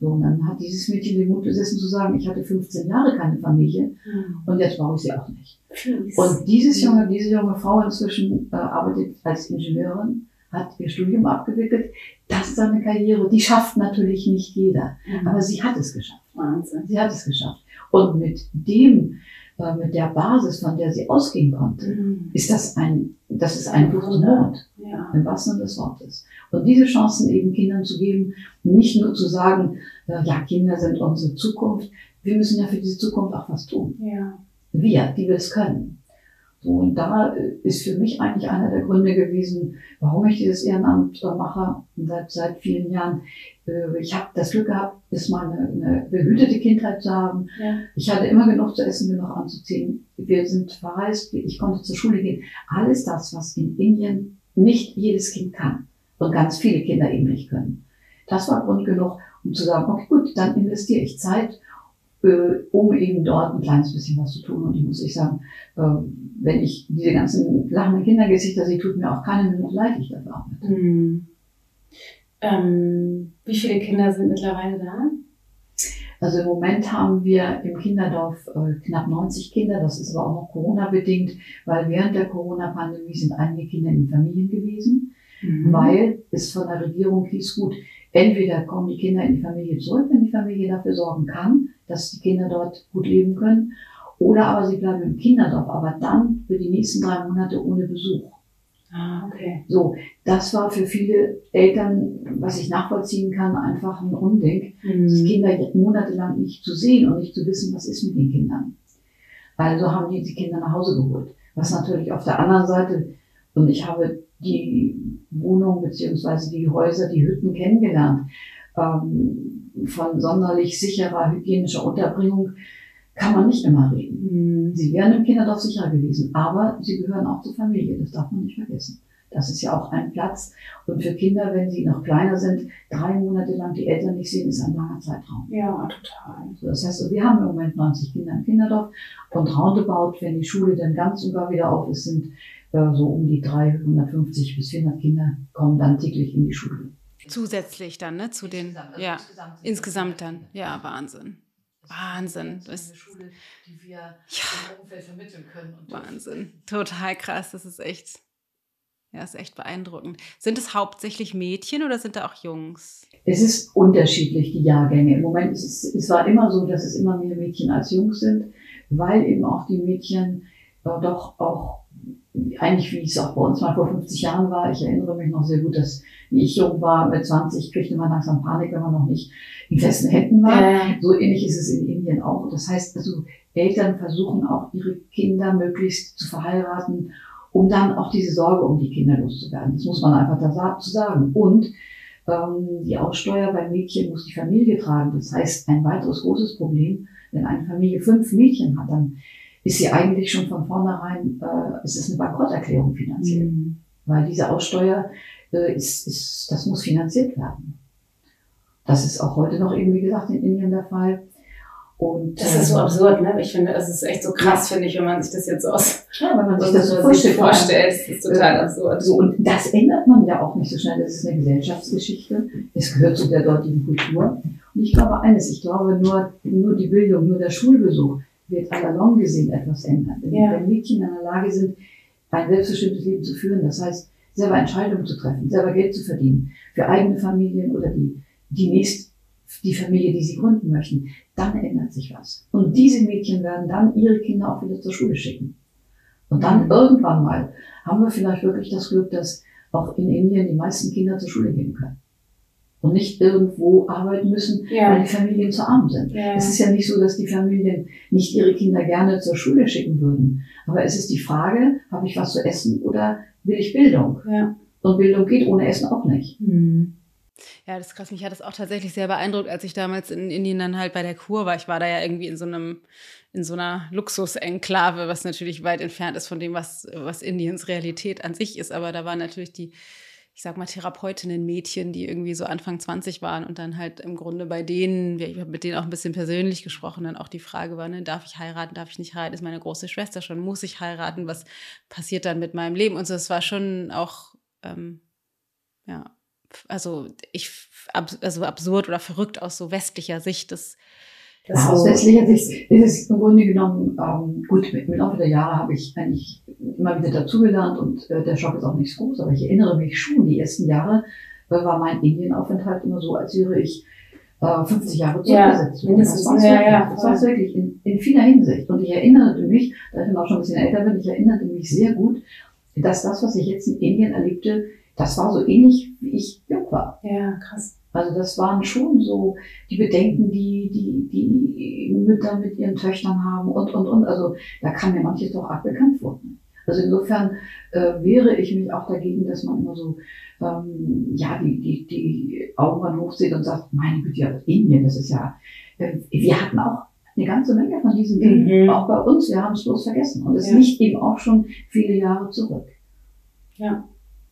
So, und dann hat dieses Mädchen den Mut besessen zu sagen, ich hatte 15 Jahre keine Familie mhm. und jetzt brauche ich sie auch nicht. Please. Und dieses junge, diese junge Frau inzwischen äh, arbeitet als Ingenieurin, hat ihr Studium abgewickelt. Das ist eine Karriere, die schafft natürlich nicht jeder, mhm. aber sie hat es geschafft. Wahnsinn. Sie hat es geschafft. Und mit dem, äh, mit der Basis, von der sie ausgehen konnte, mhm. ist das ein, das ist ein Buch zum Mond. Ja. Im wahrsten Sinne des Wortes. Und diese Chancen eben Kindern zu geben, nicht nur zu sagen, äh, ja, Kinder sind unsere Zukunft. Wir müssen ja für diese Zukunft auch was tun. Ja. Wir, die wir es können. So, und da ist für mich eigentlich einer der Gründe gewesen, warum ich dieses Ehrenamt äh, mache, seit, seit vielen Jahren. Äh, ich habe das Glück gehabt, ist mal eine, eine behütete Kindheit zu haben. Ja. Ich hatte immer genug zu essen, genug anzuziehen. Wir sind verreist, ich konnte zur Schule gehen. Alles das, was in Indien nicht jedes Kind kann und ganz viele Kinder eben nicht können. Das war Grund genug, um zu sagen, okay, gut, dann investiere ich Zeit, äh, um eben dort ein kleines bisschen was zu tun. Und ich muss ich sagen, äh, wenn ich diese ganzen lachenden Kindergesichter sehe, tut mir auch keine Minute leid, ich dafür arbeite. Mhm. Ähm, wie viele Kinder sind mittlerweile da? Also im Moment haben wir im Kinderdorf äh, knapp 90 Kinder. Das ist aber auch noch Corona-bedingt, weil während der Corona-Pandemie sind einige Kinder in Familien gewesen, mhm. weil es von der Regierung hieß, gut, entweder kommen die Kinder in die Familie zurück, wenn die Familie dafür sorgen kann, dass die Kinder dort gut leben können, oder aber sie bleiben im Kinderdorf, aber dann für die nächsten drei Monate ohne Besuch. Ah, okay. So, das war für viele Eltern, was ich nachvollziehen kann, einfach ein Unding, mhm. die Kinder monatelang nicht zu sehen und nicht zu wissen, was ist mit den Kindern. Also haben die die Kinder nach Hause geholt. Was natürlich auf der anderen Seite, und ich habe die Wohnung beziehungsweise die Häuser, die Hütten kennengelernt, ähm, von sonderlich sicherer hygienischer Unterbringung kann man nicht immer reden. Mhm. Sie wären im Kinderdorf sicher gewesen, aber sie gehören auch zur Familie, das darf man nicht vergessen. Das ist ja auch ein Platz. Und für Kinder, wenn sie noch kleiner sind, drei Monate lang die Eltern nicht sehen, ist ein langer Zeitraum. Ja, total. So, das heißt, wir haben im Moment 90 Kinder im Kinderdorf und roundabout, wenn die Schule dann ganz und gar wieder auf ist, sind äh, so um die 350 bis 400 Kinder kommen dann täglich in die Schule. Zusätzlich dann, ne, zu den, insgesamt, also ja, insgesamt, insgesamt dann, ja, Wahnsinn. Wahnsinn. Das ist eine Schule, die wir ja. im Umfeld vermitteln können. Wahnsinn. Total krass. Das ist echt, ja, ist echt beeindruckend. Sind es hauptsächlich Mädchen oder sind da auch Jungs? Es ist unterschiedlich, die Jahrgänge. Im Moment ist es, es war immer so, dass es immer mehr Mädchen als Jungs sind, weil eben auch die Mädchen äh, doch auch eigentlich wie es auch bei uns mal vor 50 Jahren war. Ich erinnere mich noch sehr gut, dass wie ich jung war, mit 20 kriegte man langsam Panik, wenn man noch nicht in festen Händen war. Ja. So ähnlich ist es in Indien auch. Das heißt also, Eltern versuchen auch ihre Kinder möglichst zu verheiraten, um dann auch diese Sorge um die Kinder loszuwerden. Das muss man einfach dazu sagen. Und ähm, die Aussteuer bei Mädchen muss die Familie tragen. Das heißt, ein weiteres großes Problem, wenn eine Familie fünf Mädchen hat, dann ist sie eigentlich schon von vornherein, äh, es ist eine Bankrotterklärung finanziell. Mhm. Weil diese Aussteuer äh, ist, ist, das muss finanziert werden. Das ist auch heute noch eben, wie gesagt, in Indien der Fall. Und, Das ist so ähm, absurd, ne? Ich finde, das ist echt so krass, finde ich, wenn man sich das jetzt so aus Ja, wenn man sich das so sich vorstellt. vorstellt. Das ist total äh, absurd. So, und das ändert man ja auch nicht so schnell. Das ist eine Gesellschaftsgeschichte. Es gehört zu der dortigen Kultur. Und ich glaube eines, ich glaube nur, nur die Bildung, nur der Schulbesuch wird à la longue gesehen etwas ändern. Wenn, Ja. wenn Mädchen in der Lage sind, ein selbstbestimmtes Leben zu führen, das heißt, selber Entscheidungen zu treffen, selber Geld zu verdienen, für eigene Familien oder die, die nächst, die Familie, die sie gründen möchten, dann ändert sich was. Und diese Mädchen werden dann ihre Kinder auch wieder zur Schule schicken. Und dann Mhm. irgendwann mal haben wir vielleicht wirklich das Glück, dass auch in Indien die meisten Kinder zur Schule gehen können. Und nicht irgendwo arbeiten müssen, weil ja. die Familien zu arm sind. Ja. Es ist ja nicht so, dass die Familien nicht ihre Kinder gerne zur Schule schicken würden. Aber es ist die Frage, habe ich was zu essen oder will ich Bildung? Ja. Und Bildung geht ohne Essen auch nicht. Mhm. Ja, das ist krass. Mich hat das auch tatsächlich sehr beeindruckt, als ich damals in Indien dann halt bei der Kur war. Ich war da ja irgendwie in so einem, in so einer Luxusenklave, was natürlich weit entfernt ist von dem, was, was Indiens Realität an sich ist. Aber da waren natürlich die, ich sag mal, Therapeutinnen, Mädchen, die irgendwie so Anfang 20 waren und dann halt im Grunde bei denen, ich habe mit denen auch ein bisschen persönlich gesprochen, dann auch die Frage war, ne, darf ich heiraten, darf ich nicht heiraten, ist meine große Schwester schon, muss ich heiraten, was passiert dann mit meinem Leben? Und so, es war schon auch, ähm, ja, also ich also absurd oder verrückt aus so westlicher Sicht. Das, Das Ja, so, westlicher Sicht ist es im Grunde genommen, ähm, gut, mit, im Laufe der Jahre habe ich eigentlich immer wieder dazugelernt und äh, der Schock ist auch nicht so groß, aber ich erinnere mich schon, die ersten Jahre äh, war mein Indienaufenthalt immer so, als wäre ich äh, 50 Jahre Ja, zurückgesetzt mindestens. Das war's Ja, wirklich, ja, das war's wirklich in, in vieler Hinsicht. Und ich erinnerte mich, da ich dann auch schon ein bisschen älter bin, ich erinnerte mich sehr gut, dass das, was ich jetzt in Indien erlebte, das war so ähnlich, wie ich jung war. ja, krass. Also das waren schon so die Bedenken, die die, die Mütter mit ihren Töchtern haben und, und, und. Also da kam mir manches doch arg bekannt vor. Also insofern äh, wehre ich mich auch dagegen, dass man immer so ähm, ja die, die, die Augen hochzieht und sagt, meine Güte, ja, Indien, das ist ja, äh, wir hatten auch eine ganze Menge von diesen Dingen, Mhm. auch bei uns, wir haben es bloß vergessen. Und es Ja. liegt eben auch schon viele Jahre zurück. Ja.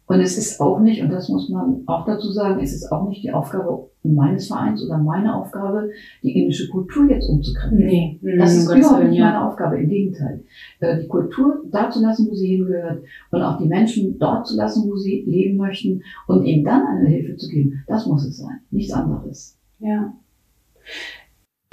Und es ist auch nicht, und das muss man auch dazu sagen, es ist auch nicht die Aufgabe meines Vereins oder meine Aufgabe, die indische Kultur jetzt umzukrempeln. Nee, mhm, Das um ist überhaupt Willen, nicht ja. meine Aufgabe, im Gegenteil. Äh, Die Kultur da zu lassen, wo sie hingehört und auch die Menschen dort zu lassen, wo sie leben möchten und ihnen dann eine Hilfe zu geben, das muss es sein, nichts anderes. Ja.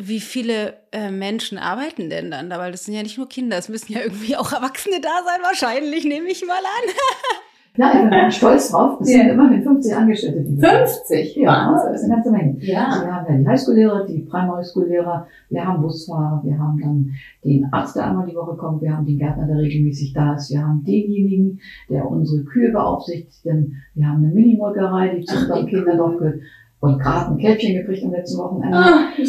wie viele äh, Menschen arbeiten denn dann da? Weil das sind ja nicht nur Kinder, es müssen ja irgendwie auch Erwachsene da sein, wahrscheinlich, nehme ich mal an. Ja, ich bin stolz drauf, es Ja. sind immerhin 50 Angestellte, die wir haben. 50? Ja, das Wahnsinn. ist eine ganze Menge. Ja. Also wir haben ja die Highschool-Lehrer, die Primary School-Lehrer, wir haben Busfahrer, wir haben dann den Arzt, der einmal die Woche kommt, wir haben den Gärtner, der regelmäßig da ist, wir haben denjenigen, der unsere Kühe beaufsichtigt, denn wir haben eine Minimolkerei, die zu unserem Kinderdorf gehört und gerade ein Kälbchen gekriegt am letzten Wochenende. Ah, schön.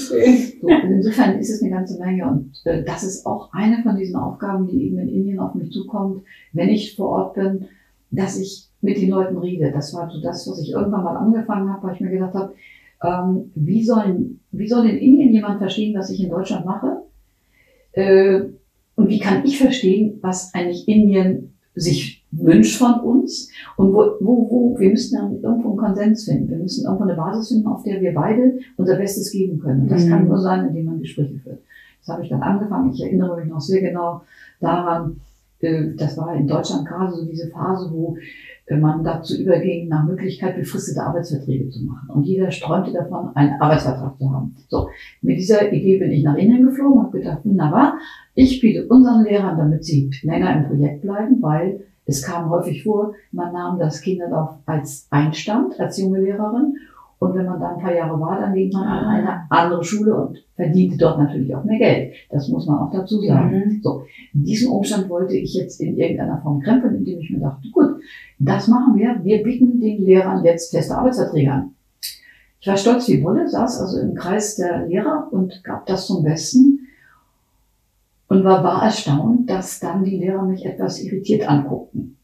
So, und insofern ist es eine ganze Menge und äh, das ist auch eine von diesen Aufgaben, die eben in Indien auf mich zukommt, wenn ich vor Ort bin, dass ich mit den Leuten rede. Das war so das, was ich irgendwann mal angefangen habe, weil ich mir gedacht habe, ähm, wie, sollen, wie soll in Indien jemand verstehen, was ich in Deutschland mache? Äh, und wie kann ich verstehen, was eigentlich Indien sich wünscht von uns? Und wo, wo, wo, wir müssen dann irgendwo einen Konsens finden. Wir müssen irgendwo eine Basis finden, auf der wir beide unser Bestes geben können. Und das Mhm. kann nur sein, indem man Gespräche führt. Das habe ich dann angefangen. Ich erinnere mich noch sehr genau daran, das war in Deutschland gerade so diese Phase, wo äh, man dazu überging, nach Möglichkeit befristete Arbeitsverträge zu machen. Und jeder träumte davon, einen Arbeitsvertrag zu haben. So, mit dieser Idee bin ich nach Indien geflogen und gedacht, wunderbar, ich biete unseren Lehrern, damit sie länger im Projekt bleiben, weil es kam häufig vor, man nahm das Kinderdorf als Einstand, als junge Lehrerin Und wenn man da ein paar Jahre war, dann ging man an eine andere Schule und verdiente dort natürlich auch mehr Geld. Das muss man auch dazu sagen. Mhm. So, diesen Umstand wollte ich jetzt in irgendeiner Form krempeln, indem ich mir dachte, gut, das machen wir. Wir bieten den Lehrern jetzt feste Arbeitsverträge an. Ich war stolz wie Wolle, saß also im Kreis der Lehrer und gab das zum Besten und war, war erstaunt, dass dann die Lehrer mich etwas irritiert anguckten.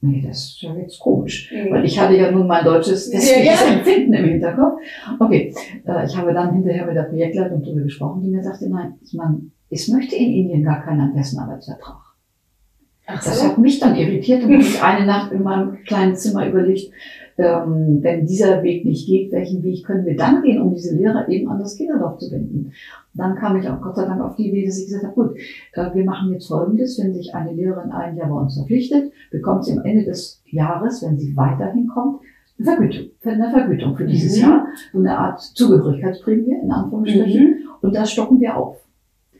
Nee, das ist ja jetzt komisch. Weil ich hatte ja nun mein deutsches Ja, ja. Empfinden im Hinterkopf. Okay, äh, ich habe dann hinterher mit der Projektleitung darüber gesprochen, die mir sagte, nein, man, es möchte in Indien gar keinen festen Arbeitsvertrag. Ach Das hat mich dann irritiert und habe ich eine Nacht in meinem kleinen Zimmer überlegt, ähm, wenn dieser Weg nicht geht, welchen Weg können wir dann gehen, um diese Lehrer eben an das Kinderdorf zu binden? Dann kam ich auch Gott sei Dank auf die Idee, dass ich gesagt habe, gut, äh, wir machen jetzt Folgendes, wenn sich eine Lehrerin ein Jahr bei uns verpflichtet, bekommt sie am Ende des Jahres, wenn sie weiterhin kommt, eine Vergütung, eine Vergütung für dieses Mhm. Jahr, so eine Art Zugehörigkeitsprämie in Anführungsstrichen. Und das stocken wir auf.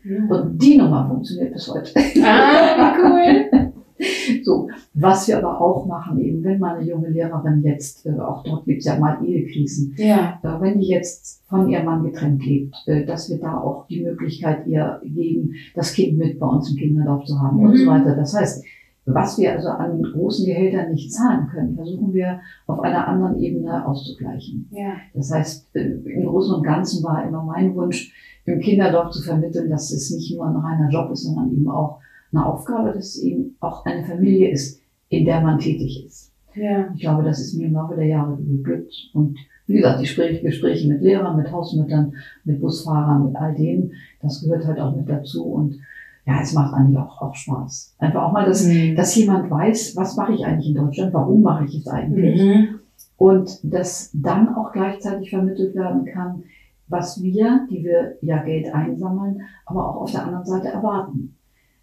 Mhm. Und die Nummer funktioniert bis heute. Ah, cool. So, was wir aber auch machen, eben wenn meine junge Lehrerin jetzt, äh, auch dort gibt es ja mal Ehekrisen, Ja. äh, wenn die jetzt von ihrem Mann getrennt lebt, äh, dass wir da auch die Möglichkeit ihr geben, das Kind mit bei uns im Kinderdorf zu haben und Mhm. so weiter. Das heißt, was wir also an großen Gehältern nicht zahlen können, versuchen wir auf einer anderen Ebene auszugleichen. Ja. Das heißt, äh, im Großen und Ganzen war immer mein Wunsch, im Kinderdorf zu vermitteln, dass es nicht nur ein reiner Job ist, sondern eben auch eine Aufgabe, dass es eben auch eine Familie ist, in der man tätig ist. Ja. Ich glaube, das ist mir im Laufe der Jahre geglückt. Und wie gesagt, die Gespräche, Gespräche mit Lehrern, mit Hausmüttern, mit Busfahrern, mit all denen, das gehört halt auch mit dazu. Und ja, es macht eigentlich auch, auch Spaß. Einfach auch mal, dass, Mhm. dass jemand weiß, was mache ich eigentlich in Deutschland, warum mache ich es eigentlich. Mhm. Und dass dann auch gleichzeitig vermittelt werden kann, was wir, die wir ja Geld einsammeln, aber auch auf der anderen Seite erwarten.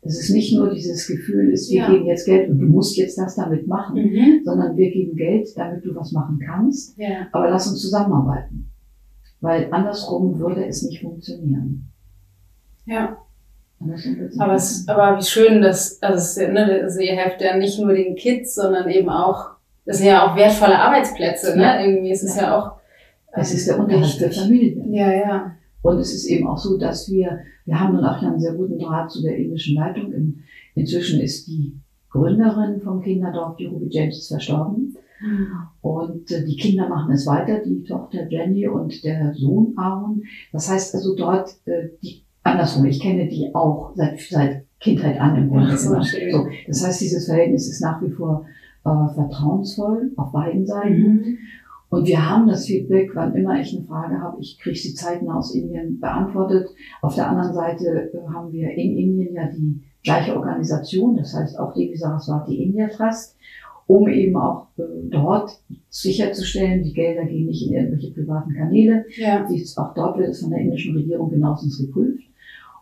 Dass es nicht nur dieses Gefühl ist, wir Ja. geben jetzt Geld und du musst jetzt das damit machen, Mhm. sondern wir geben Geld, damit du was machen kannst, Ja. aber lass uns zusammenarbeiten. Weil andersrum würde es nicht funktionieren. Ja. Aber, es, aber wie schön, dass, also, es, ne, also ihr helft ja nicht nur den Kids, sondern eben auch, das sind ja auch wertvolle Arbeitsplätze, ne? Ja. Irgendwie ist es ja, auch. es ist der ähm, Unterhalt der. Familie. Ja, ja. Und es ist eben auch so, dass wir, wir haben nun auch einen sehr guten Draht zu der indischen Leitung. In, inzwischen ist die Gründerin vom Kinderdorf, die Ruby James, verstorben. Und äh, die Kinder machen es weiter, die Tochter Jenny und der Sohn Aaron. Das heißt also dort, äh, die, andersrum, ich kenne die auch seit, seit Kindheit an im Grunde so. So, das heißt, dieses Verhältnis ist nach wie vor äh, vertrauensvoll auf beiden Seiten. Mhm. Und wir haben das Feedback, wann immer ich eine Frage habe, ich kriege sie zeitnah aus Indien beantwortet. Auf der anderen Seite äh, haben wir in Indien ja die gleiche Organisation, das heißt auch Devi Saraswati India Trust, um eben auch äh, dort sicherzustellen, die Gelder gehen nicht in irgendwelche privaten Kanäle. Ja. Auch dort wird es von der indischen Regierung genauestens geprüft.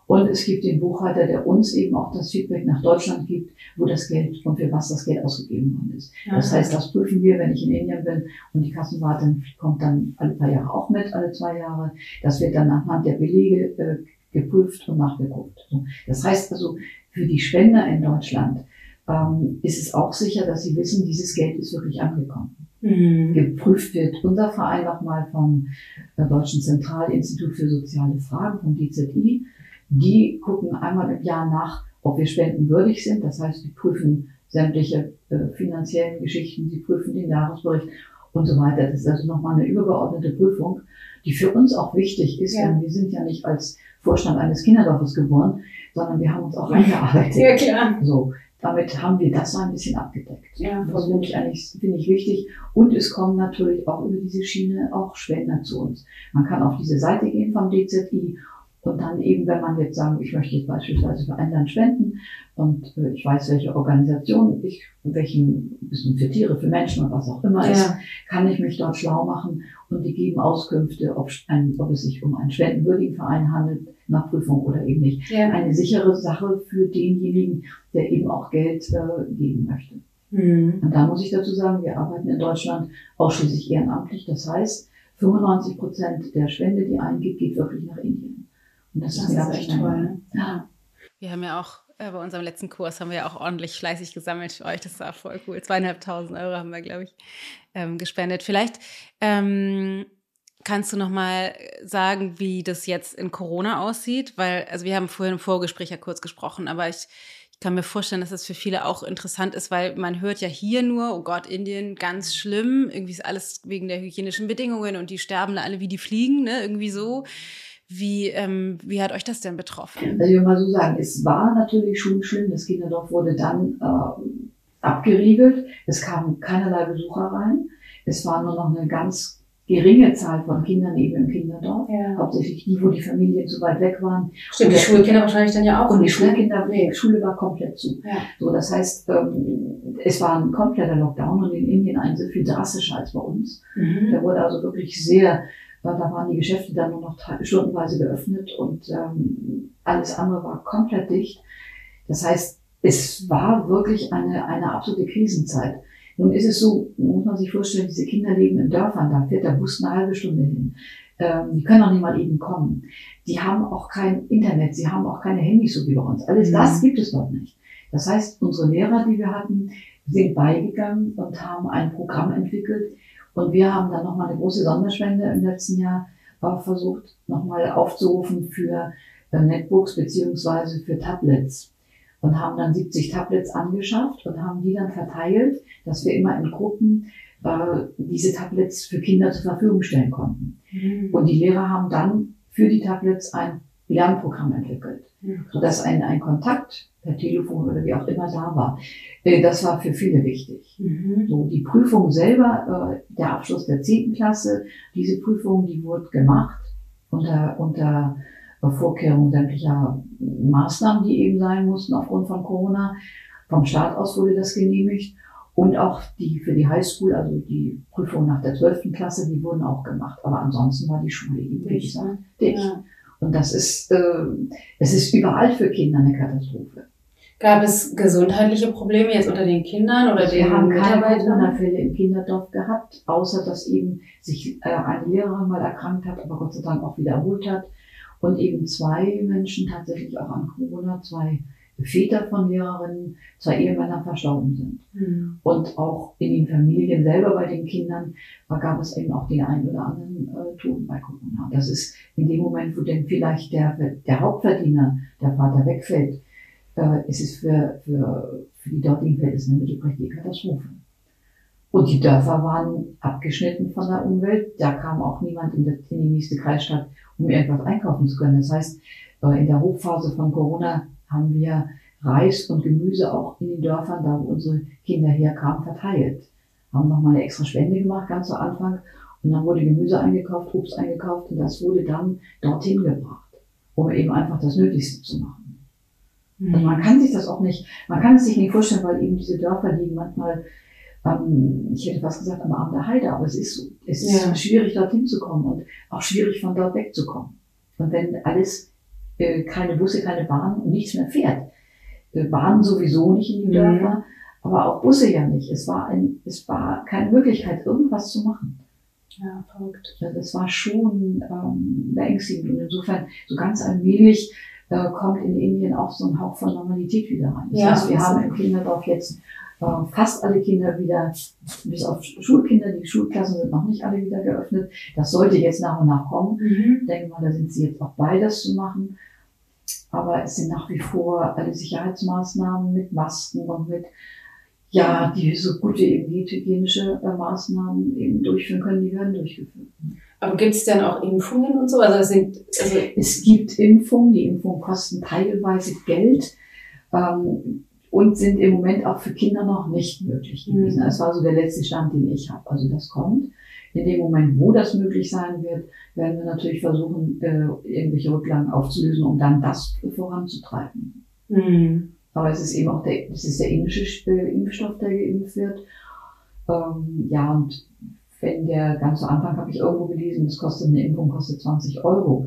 Und es gibt den Buchhalter, der uns eben auch das Feedback nach Deutschland gibt, wo das Geld und für was das Geld ausgegeben worden ist. Das Aha. heißt, das prüfen wir, wenn ich in Indien bin und die Kassenwarte kommt dann alle paar Jahre auch mit, alle zwei Jahre. Das wird dann anhand der Belege äh, geprüft und nachgeguckt. Das heißt also, für die Spender in Deutschland ähm, ist es auch sicher, dass sie wissen, dieses Geld ist wirklich angekommen. Mhm. Geprüft wird unser Verein nochmal vom äh, Deutschen Zentralinstitut für soziale Fragen, vom DZI. Die gucken einmal im Jahr nach, ob wir spendenwürdig sind. Das heißt, die prüfen sämtliche äh, finanziellen Geschichten, sie prüfen den Jahresbericht und so weiter. Das ist also nochmal eine übergeordnete Prüfung, die für uns auch wichtig ist, Ja. denn wir sind ja nicht als Vorstand eines Kinderdorfes geboren, sondern wir haben uns auch eingearbeitet. Ja, klar. So, damit haben wir das mal ein bisschen abgedeckt. Ja, Das finde ich eigentlich finde ich wichtig. Und es kommen natürlich auch über diese Schiene auch Spender zu uns. Man kann auf diese Seite gehen vom DZI und dann eben, wenn man jetzt sagen, ich möchte jetzt beispielsweise für ein Land spenden und äh, ich weiß, welche Organisation ich, welchen, bisschen für Tiere, für Menschen und was auch immer ist, Ja. kann ich mich dort schlau machen und die geben Auskünfte, ob, ein, ob es sich um einen spendenwürdigen Verein handelt, nach Prüfung oder eben nicht. Ja. Eine sichere Sache für denjenigen, der eben auch Geld äh, geben möchte. Mhm. Und da muss ich dazu sagen, wir arbeiten in Deutschland ausschließlich ehrenamtlich. Das heißt, 95 Prozent der Spende, die eingeht, geht wirklich nach Indien. Und das, Das ist, echt schöne toll. Ja. Wir haben ja auch Äh, bei unserem letzten Kurs haben wir ja auch ordentlich fleißig gesammelt für euch. Das war voll cool. Zweieinhalbtausend Euro haben wir, glaube ich, ähm, gespendet. Vielleicht ähm, kannst du noch mal sagen, wie das jetzt in Corona aussieht? Weil, also wir haben vorhin im Vorgespräch ja kurz gesprochen, aber ich, ich kann mir vorstellen, dass das für viele auch interessant ist, weil man hört ja hier nur, oh Gott, Indien, ganz schlimm. Irgendwie ist alles wegen der hygienischen Bedingungen und die sterben alle wie die fliegen, ne? Irgendwie so. Wie, ähm, wie hat euch das denn betroffen? Also ich will mal so sagen, es war natürlich schon schlimm. Das Kinderdorf wurde dann äh, abgeriegelt. Es kamen keinerlei Besucher rein. Es war nur noch eine ganz geringe Zahl von Kindern eben im Kinderdorf. Ja. Hauptsächlich die, wo die Familien zu weit weg waren. Stimmt, die Schulkinder wahrscheinlich dann ja auch. Und die ne? Schulkinder, die Schule war komplett zu. Ja. So, das heißt, ähm, es war ein kompletter Lockdown und in Indien ein sehr viel drastischer als bei uns. Mhm. Der wurde also wirklich sehr da waren die Geschäfte dann nur noch stundenweise geöffnet und ähm, alles andere war komplett dicht. Das heißt, es war wirklich eine, eine absolute Krisenzeit. Nun ist es so, muss man sich vorstellen, diese Kinder leben in Dörfern, da fährt der Bus eine halbe Stunde hin. Ähm, die können auch nicht mal eben kommen. Die haben auch kein Internet, sie haben auch keine Handys so wie bei uns. Alles mhm. das gibt es dort nicht. Das heißt, unsere Lehrer, die wir hatten, sind beigegangen und haben ein Programm entwickelt, und wir haben dann nochmal eine große Sonderspende im letzten Jahr versucht, nochmal aufzurufen für äh, Netbooks beziehungsweise für Tablets. Und haben dann 70 Tablets angeschafft und haben die dann verteilt, dass wir immer in Gruppen äh, diese Tablets für Kinder zur Verfügung stellen konnten. Mhm. Und die Lehrer haben dann für die Tablets ein Lernprogramm entwickelt, ja, sodass ein, ein Kontakt per Telefon oder wie auch immer da war. Äh, das war für viele wichtig. Mhm. So, die Prüfung selber, äh, der Abschluss der zehnten Klasse, diese Prüfung, die wurde gemacht unter, unter Vorkehrung sämtlicher Maßnahmen, die eben sein mussten aufgrund von Corona. Vom Staat aus wurde das genehmigt. Und auch die für die Highschool, also die Prüfung nach der zwölften Klasse, die wurden auch gemacht. Aber ansonsten war die Schule eben, wie gesagt, dicht. Ja. Und das ist, äh, es ist überall für Kinder eine Katastrophe. Gab es gesundheitliche Probleme jetzt unter den Kindern oder Wir haben keine Corona-Fälle im Kinderdorf gehabt, außer dass eben sich äh, eine Lehrerin mal erkrankt hat, aber Gott sei Dank auch wieder erholt hat. Und eben zwei Menschen tatsächlich auch an Corona, zwei Väter von Lehrerinnen, zwei Ehemänner verstorben sind. Mhm. Und auch in den Familien selber bei den Kindern gab es eben auch den einen oder anderen äh, Toten bei Corona. Das ist in dem Moment, wo denn vielleicht der, der Hauptverdiener, der Vater wegfällt, äh, ist es für, für, für die dortigen Verhältnisse eine mittelprächtige Katastrophe. Und die Dörfer waren abgeschnitten von der Umwelt. Da kam auch niemand in, die nächste Kreisstadt, um irgendwas einkaufen zu können. Das heißt, äh, in der Hochphase von Corona haben wir Reis und Gemüse auch in den Dörfern, da wo unsere Kinder herkamen, verteilt. Haben nochmal eine extra Spende gemacht, ganz zu Anfang. Und dann wurde Gemüse eingekauft, Obst eingekauft und das wurde dann dorthin gebracht, um eben einfach das Nötigste zu machen. Mhm. Also man kann sich das auch nicht, man kann es sich nicht vorstellen, weil eben diese Dörfer liegen manchmal, ähm, ich hätte fast gesagt, am Arm der Heide, aber es ist so. Es ist ja. schwierig, dorthin zu kommen und auch schwierig, von dort wegzukommen. Und wenn alles keine Busse, keine Bahn und nichts mehr fährt. Äh, Bahnen sowieso nicht in die mhm. Dörfer, mhm. aber auch Busse ja nicht. Es war, ein, es war keine Möglichkeit, irgendwas zu machen. Ja, verrückt. Das war schon ähm, beängstigend und insofern so ganz allmählich äh, kommt in Indien auch so ein Hauch von Normalität wieder rein. Das ja, heißt, wir haben im Kinderdorf jetzt äh, fast alle Kinder wieder, bis auf Schulkinder, die Schulklassen sind noch nicht alle wieder geöffnet. Das sollte jetzt nach und nach kommen. Mhm. Ich denke mal, da sind sie jetzt auch bei, das zu machen. Aber es sind nach wie vor alle Sicherheitsmaßnahmen mit Masken und mit, ja, die so gute eben hygienische äh, Maßnahmen eben durchführen können, die werden durchgeführt. Aber gibt es denn auch Impfungen und so? Also, sind, also es gibt Impfungen, die Impfungen kosten teilweise Geld. Ähm, und sind im Moment auch für Kinder noch nicht möglich gewesen. Mhm. Das war so der letzte Stand, den ich habe. Also das kommt. In dem Moment, wo das möglich sein wird, werden wir natürlich versuchen, äh, irgendwelche Rücklagen aufzulösen, um dann das voranzutreiben. Mhm. Aber es ist eben auch der, es ist der indische äh, Impfstoff, der geimpft wird. Ähm, ja, und wenn der ganz zu Anfang habe ich irgendwo gelesen, das kostet eine Impfung kostet 20 Euro.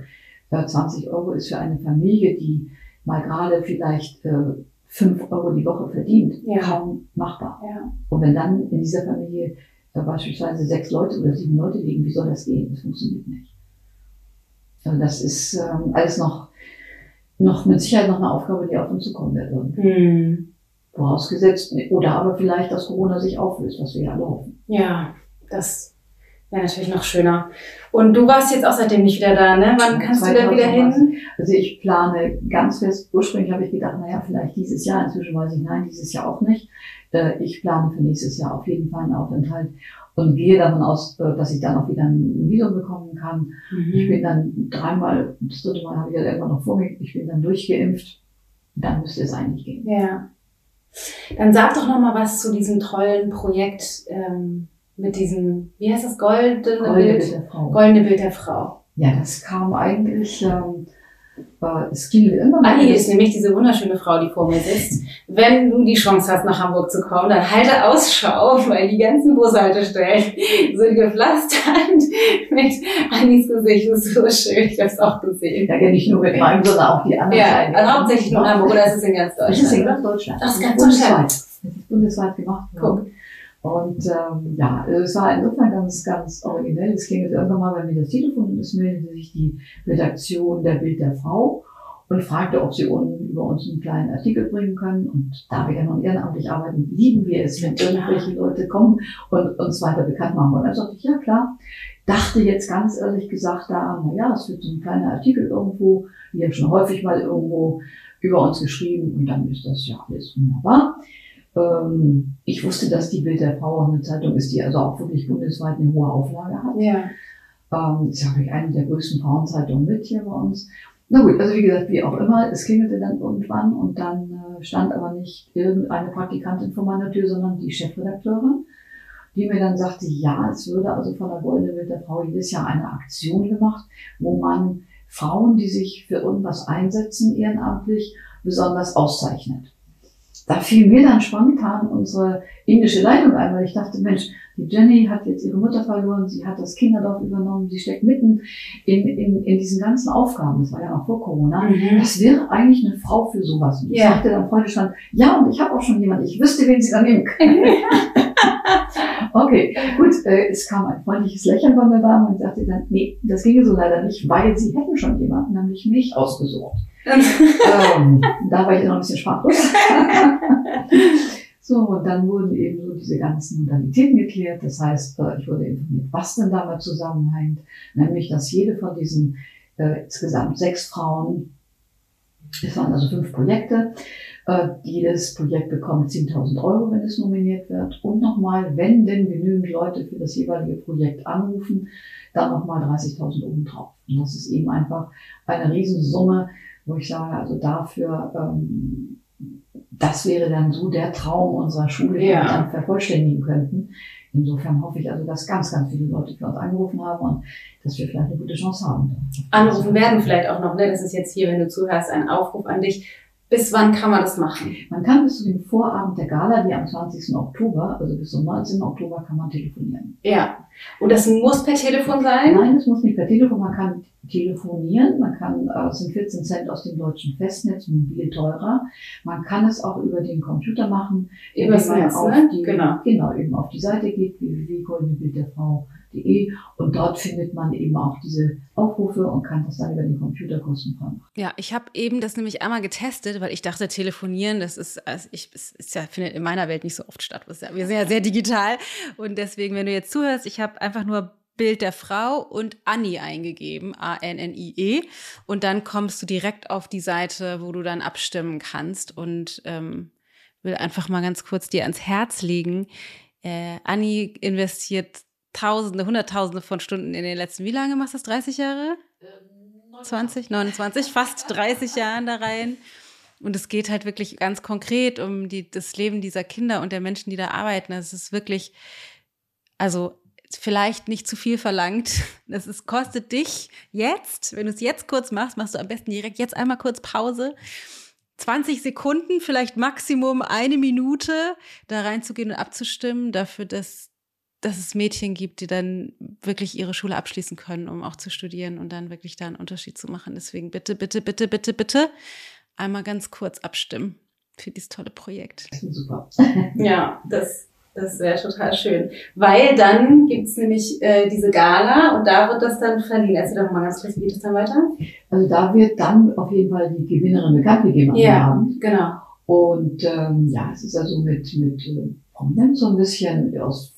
Äh, 20 Euro ist für eine Familie, die mal gerade vielleicht äh, fünf Euro die Woche verdient, ja. kaum machbar. Ja. Und wenn dann in dieser Familie äh, beispielsweise sechs Leute oder sieben Leute liegen, wie soll das gehen? Das funktioniert nicht. Also das ist ähm, alles noch noch mit Sicherheit noch eine Aufgabe, die auf uns zukommen wird. Hm. Vorausgesetzt, oder aber vielleicht, dass Corona sich auflöst, was wir ja alle hoffen. Ja, das wäre natürlich noch schöner. Und du warst jetzt außerdem nicht wieder da, ne? Wann kannst du da wieder hin? Also ich plane ganz fest, ursprünglich habe ich gedacht, naja, vielleicht dieses Jahr, inzwischen weiß ich, nein, dieses Jahr auch nicht. Äh, ich plane für nächstes Jahr auf jeden Fall einen Aufenthalt und gehe davon aus, äh, dass ich dann auch wieder ein Visum bekommen kann. Mhm. Ich bin dann dreimal, das dritte Mal habe ich ja irgendwann noch vor mir, ich bin dann durchgeimpft. Dann müsste es eigentlich gehen. Ja. Dann sag doch noch mal was zu diesem tollen Projekt ähm, mit diesem, wie heißt das, goldene, goldene Bild, Bild der Frau. Goldene Bild der Frau. Ja, das kam eigentlich ähm, es ging immer Anni ist nämlich diese wunderschöne Frau, die vor mir sitzt. Wenn du die Chance hast, nach Hamburg zu kommen, dann halte Ausschau, weil die ganzen Bushaltestellen sind gepflastert mit Annis Gesicht. Das ist so schön. Ich habe es auch gesehen. Ja, nicht nur mit meinem, sondern auch die anderen. Ja, also hauptsächlich nur Hamburg oder ist es in ganz Deutschland? Das ist in ganz Deutschland. Das ist ganz Deutschland. Das ist bundesweit gemacht worden. Guck. Und ähm, ja, es war insofern ganz, ganz originell. Es klingelt irgendwann mal bei mir das Telefon und es meldete sich die Redaktion der Bild der Frau und fragte, ob sie unten über uns einen kleinen Artikel bringen können. Und da wir ja noch ehrenamtlich arbeiten, lieben wir es, wenn irgendwelche Leute kommen und uns weiter bekannt machen wollen. Also dachte ich, ja klar. Dachte jetzt ganz ehrlich gesagt daran, na ja, es wird so ein kleiner Artikel irgendwo, die haben schon häufig mal irgendwo über uns geschrieben und dann ist das ja alles wunderbar. Ähm, ich wusste, dass die Bild der Frau eine Zeitung ist, die also auch wirklich bundesweit eine hohe Auflage hat. Ja. Ähm, das ist ja eine der größten Frauenzeitungen mit hier bei uns. Na gut, also wie gesagt, wie auch immer, es klingelte dann irgendwann und dann äh, stand aber nicht irgendeine Praktikantin vor meiner Tür, sondern die Chefredakteurin, die mir dann sagte, ja, es würde also von der Goldene Bild der Frau jedes Jahr eine Aktion gemacht, wo man Frauen, die sich für irgendwas einsetzen, ehrenamtlich, besonders auszeichnet da fiel mir dann spontan unsere indische Leitung ein, weil ich dachte, Mensch, die Jenny hat jetzt ihre Mutter verloren, sie hat das Kinderdorf übernommen, sie steckt mitten in, in, in diesen ganzen Aufgaben, das war ja noch vor Corona. Mhm. Das wäre eigentlich eine Frau für sowas. Und ich ja. sagte dann heute schon, ja, und ich habe auch schon jemanden, ich wüsste, wen sie dann nehmen können. okay, gut, äh, es kam ein freundliches Lächeln von der Dame und sagte dann, nee, das ginge so leider nicht, weil sie hätten schon jemanden, nämlich mich ausgesucht ähm, da war ich noch ein bisschen sprachlos. so, und dann wurden eben so diese ganzen Modalitäten geklärt. Das heißt, äh, ich wurde informiert, was denn damit zusammenhängt. Nämlich, dass jede von diesen äh, insgesamt sechs Frauen, es waren also fünf Projekte, äh, jedes Projekt bekommt 10.000 Euro, wenn es nominiert wird. Und nochmal, wenn denn genügend Leute für das jeweilige Projekt anrufen, dann nochmal 30.000 obendrauf. Und das ist eben einfach eine Riesensumme, wo ich sage, also dafür, ähm, das wäre dann so der Traum unserer Schule, den ja. wir dann vervollständigen könnten. Insofern hoffe ich also, dass ganz, ganz viele Leute für uns angerufen haben und dass wir vielleicht eine gute Chance haben. Anrufen werden vielleicht auch noch, ne? Das ist jetzt hier, wenn du zuhörst, ein Aufruf an dich. Bis wann kann man das machen? Man kann bis zu dem Vorabend der Gala, die am 20. Oktober, also bis zum 19. Oktober, kann man telefonieren. Ja. Und das muss per Telefon sein? Nein, das muss nicht per Telefon. Man kann telefonieren. Man kann, äh, es sind 14 Cent aus dem deutschen Festnetz, mobil teurer. Man kann es auch über den Computer machen, über das Netz, auf ne? die, genau. genau, eben auf die Seite geht, www.goldenebildderfrau.de und dort findet man eben auch diese Aufrufe und kann das dann über den Computer kostenfrei machen. Ja, ich habe eben das nämlich einmal getestet, weil ich dachte, telefonieren, das ist, also ich, ist ja, findet in meiner Welt nicht so oft statt. Wir sind ja sehr digital und deswegen, wenn du jetzt zuhörst, ich habe einfach nur Bild der Frau und Annie eingegeben, A-N-N-I-E. Und dann kommst du direkt auf die Seite, wo du dann abstimmen kannst. Und ähm, will einfach mal ganz kurz dir ans Herz legen. Äh, Annie investiert Tausende, Hunderttausende von Stunden in den letzten, wie lange machst du das? 30 Jahre? 20, 29, fast 30 Jahren da rein. Und es geht halt wirklich ganz konkret um die, das Leben dieser Kinder und der Menschen, die da arbeiten. Es ist wirklich, also vielleicht nicht zu viel verlangt. Das ist, kostet dich jetzt, wenn du es jetzt kurz machst, machst du am besten direkt jetzt einmal kurz Pause. 20 Sekunden, vielleicht Maximum eine Minute, da reinzugehen und abzustimmen, dafür, dass, dass es Mädchen gibt, die dann wirklich ihre Schule abschließen können, um auch zu studieren und dann wirklich da einen Unterschied zu machen. Deswegen bitte, bitte, bitte, bitte, bitte einmal ganz kurz abstimmen für dieses tolle Projekt. Super. Ja, das Das wäre total schön. Weil dann gibt's nämlich äh, diese Gala und da wird das dann verliehen. Erzähl doch mal ganz kurz, wie geht das dann weiter? Also da wird dann auf jeden Fall die Gewinnerin bekannt gegeben Ja, Abend. genau. Und ähm, ja, es ist also mit, mit äh, Prominenz so ein bisschen aus